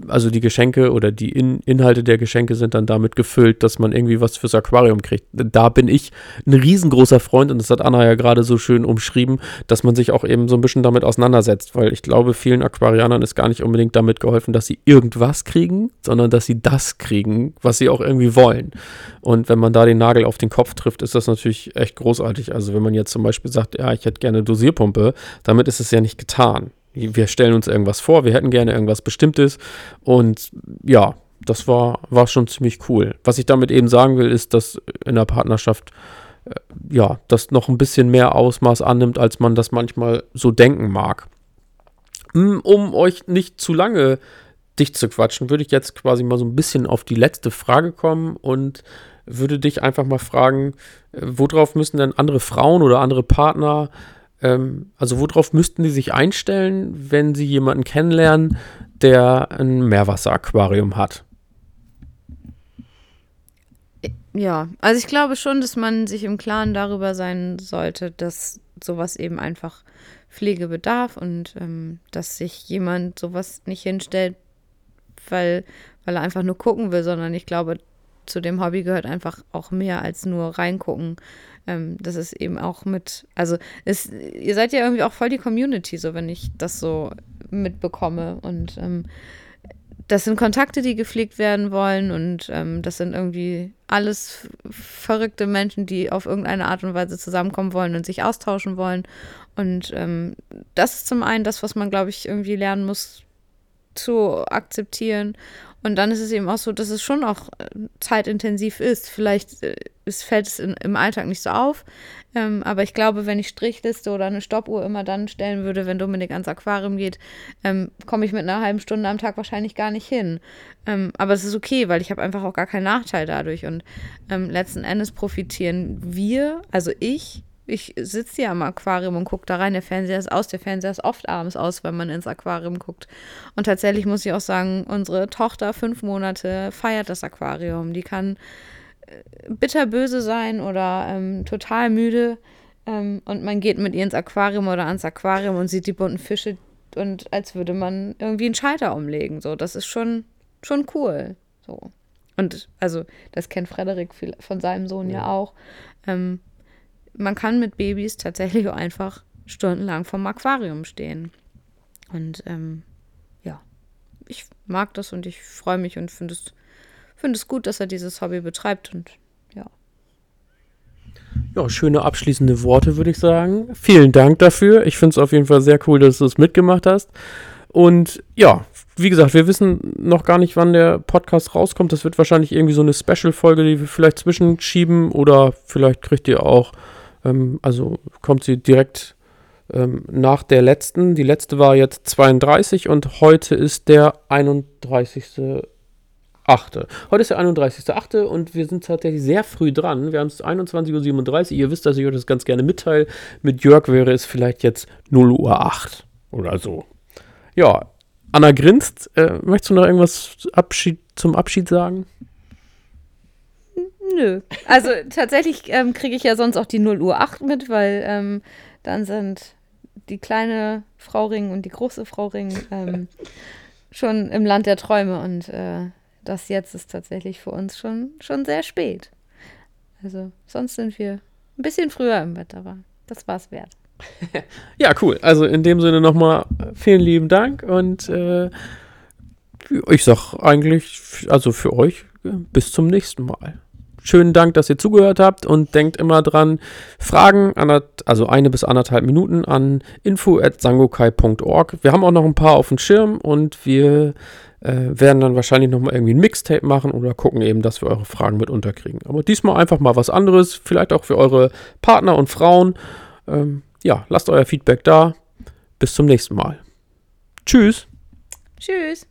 also die Geschenke oder die In Inhalte der Geschenke sind dann damit gefüllt, dass man irgendwie was fürs Aquarium kriegt. Da bin ich ein riesengroßer Freund und das hat Anna ja gerade so schön umschrieben, dass man sich auch eben so ein bisschen damit auseinandersetzt, weil ich glaube, vielen Aquarianern ist gar nicht unbedingt damit geholfen, dass sie irgendwas kriegen, sondern dass sie das kriegen, was sie auch irgendwie wollen. Und wenn man da den Nagel auf den Kopf trifft, ist das natürlich echt großartig. Also wenn man jetzt zum Beispiel sagt, ja, ich hätte gerne Dosierpumpe, damit ist es ja nicht getan wir stellen uns irgendwas vor, wir hätten gerne irgendwas Bestimmtes und ja, das war, war schon ziemlich cool. Was ich damit eben sagen will, ist, dass in der Partnerschaft äh, ja, das noch ein bisschen mehr Ausmaß annimmt, als man das manchmal so denken mag. Hm, um euch nicht zu lange dicht zu quatschen, würde ich jetzt quasi mal so ein bisschen auf die letzte Frage kommen und würde dich einfach mal fragen, äh, worauf müssen denn andere Frauen oder andere Partner ähm, also worauf müssten die sich einstellen, wenn sie jemanden kennenlernen, der ein Meerwasseraquarium hat? Ja, also ich glaube schon, dass man sich im Klaren darüber sein sollte, dass sowas eben einfach Pflege bedarf und ähm, dass sich jemand sowas nicht hinstellt, weil, weil er einfach nur gucken will, sondern ich glaube, zu dem Hobby gehört einfach auch mehr als nur reingucken. Ähm, das ist eben auch mit, also es, ihr seid ja irgendwie auch voll die Community, so wenn ich das so mitbekomme. Und ähm, das sind Kontakte, die gepflegt werden wollen und ähm, das sind irgendwie alles verrückte Menschen, die auf irgendeine Art und Weise zusammenkommen wollen und sich austauschen wollen. Und ähm, das ist zum einen das, was man, glaube ich, irgendwie lernen muss zu akzeptieren. Und dann ist es eben auch so, dass es schon auch äh, zeitintensiv ist. Vielleicht äh, es fällt es in, im Alltag nicht so auf. Ähm, aber ich glaube, wenn ich Strichliste oder eine Stoppuhr immer dann stellen würde, wenn Dominik ans Aquarium geht, ähm, komme ich mit einer halben Stunde am Tag wahrscheinlich gar nicht hin. Ähm, aber es ist okay, weil ich habe einfach auch gar keinen Nachteil dadurch. Und ähm, letzten Endes profitieren wir, also ich, ich sitze ja am Aquarium und gucke da rein. Der Fernseher ist aus. Der Fernseher ist oft abends aus, wenn man ins Aquarium guckt. Und tatsächlich muss ich auch sagen, unsere Tochter, fünf Monate, feiert das Aquarium. Die kann äh, bitterböse sein oder ähm, total müde. Ähm, und man geht mit ihr ins Aquarium oder ans Aquarium und sieht die bunten Fische und als würde man irgendwie einen Schalter umlegen. So, das ist schon, schon cool. So. Und also, das kennt Frederik von seinem Sohn ja, ja auch. Ähm, man kann mit Babys tatsächlich auch einfach stundenlang vom Aquarium stehen. Und ähm, ja, ich mag das und ich freue mich und finde es, find es gut, dass er dieses Hobby betreibt und ja. Ja, schöne abschließende Worte, würde ich sagen. Vielen Dank dafür. Ich finde es auf jeden Fall sehr cool, dass du es mitgemacht hast. Und ja, wie gesagt, wir wissen noch gar nicht, wann der Podcast rauskommt. Das wird wahrscheinlich irgendwie so eine Special-Folge, die wir vielleicht zwischenschieben oder vielleicht kriegt ihr auch ähm, also kommt sie direkt ähm, nach der letzten. Die letzte war jetzt 32 und heute ist der 31. 8. Heute ist der 31.8. und wir sind tatsächlich sehr früh dran. Wir haben es 21.37 Uhr. Ihr wisst, dass ich euch das ganz gerne mitteile. Mit Jörg wäre es vielleicht jetzt 0 Uhr 8 oder so. Ja, Anna grinst. Äh, möchtest du noch irgendwas Abschied, zum Abschied sagen? Nö. Also tatsächlich ähm, kriege ich ja sonst auch die 0 Uhr 8 mit, weil ähm, dann sind die kleine Frau Ring und die große Frau Ring ähm, *laughs* schon im Land der Träume und äh, das jetzt ist tatsächlich für uns schon, schon sehr spät. Also sonst sind wir ein bisschen früher im Bett, aber das war es wert. *laughs* ja, cool. Also in dem Sinne nochmal vielen lieben Dank und äh, ich sag eigentlich, also für euch, bis zum nächsten Mal. Schönen Dank, dass ihr zugehört habt und denkt immer dran, Fragen, also eine bis anderthalb Minuten an info.sangokai.org. Wir haben auch noch ein paar auf dem Schirm und wir äh, werden dann wahrscheinlich nochmal irgendwie ein Mixtape machen oder gucken eben, dass wir eure Fragen mit unterkriegen. Aber diesmal einfach mal was anderes, vielleicht auch für eure Partner und Frauen. Ähm, ja, lasst euer Feedback da. Bis zum nächsten Mal. Tschüss. Tschüss.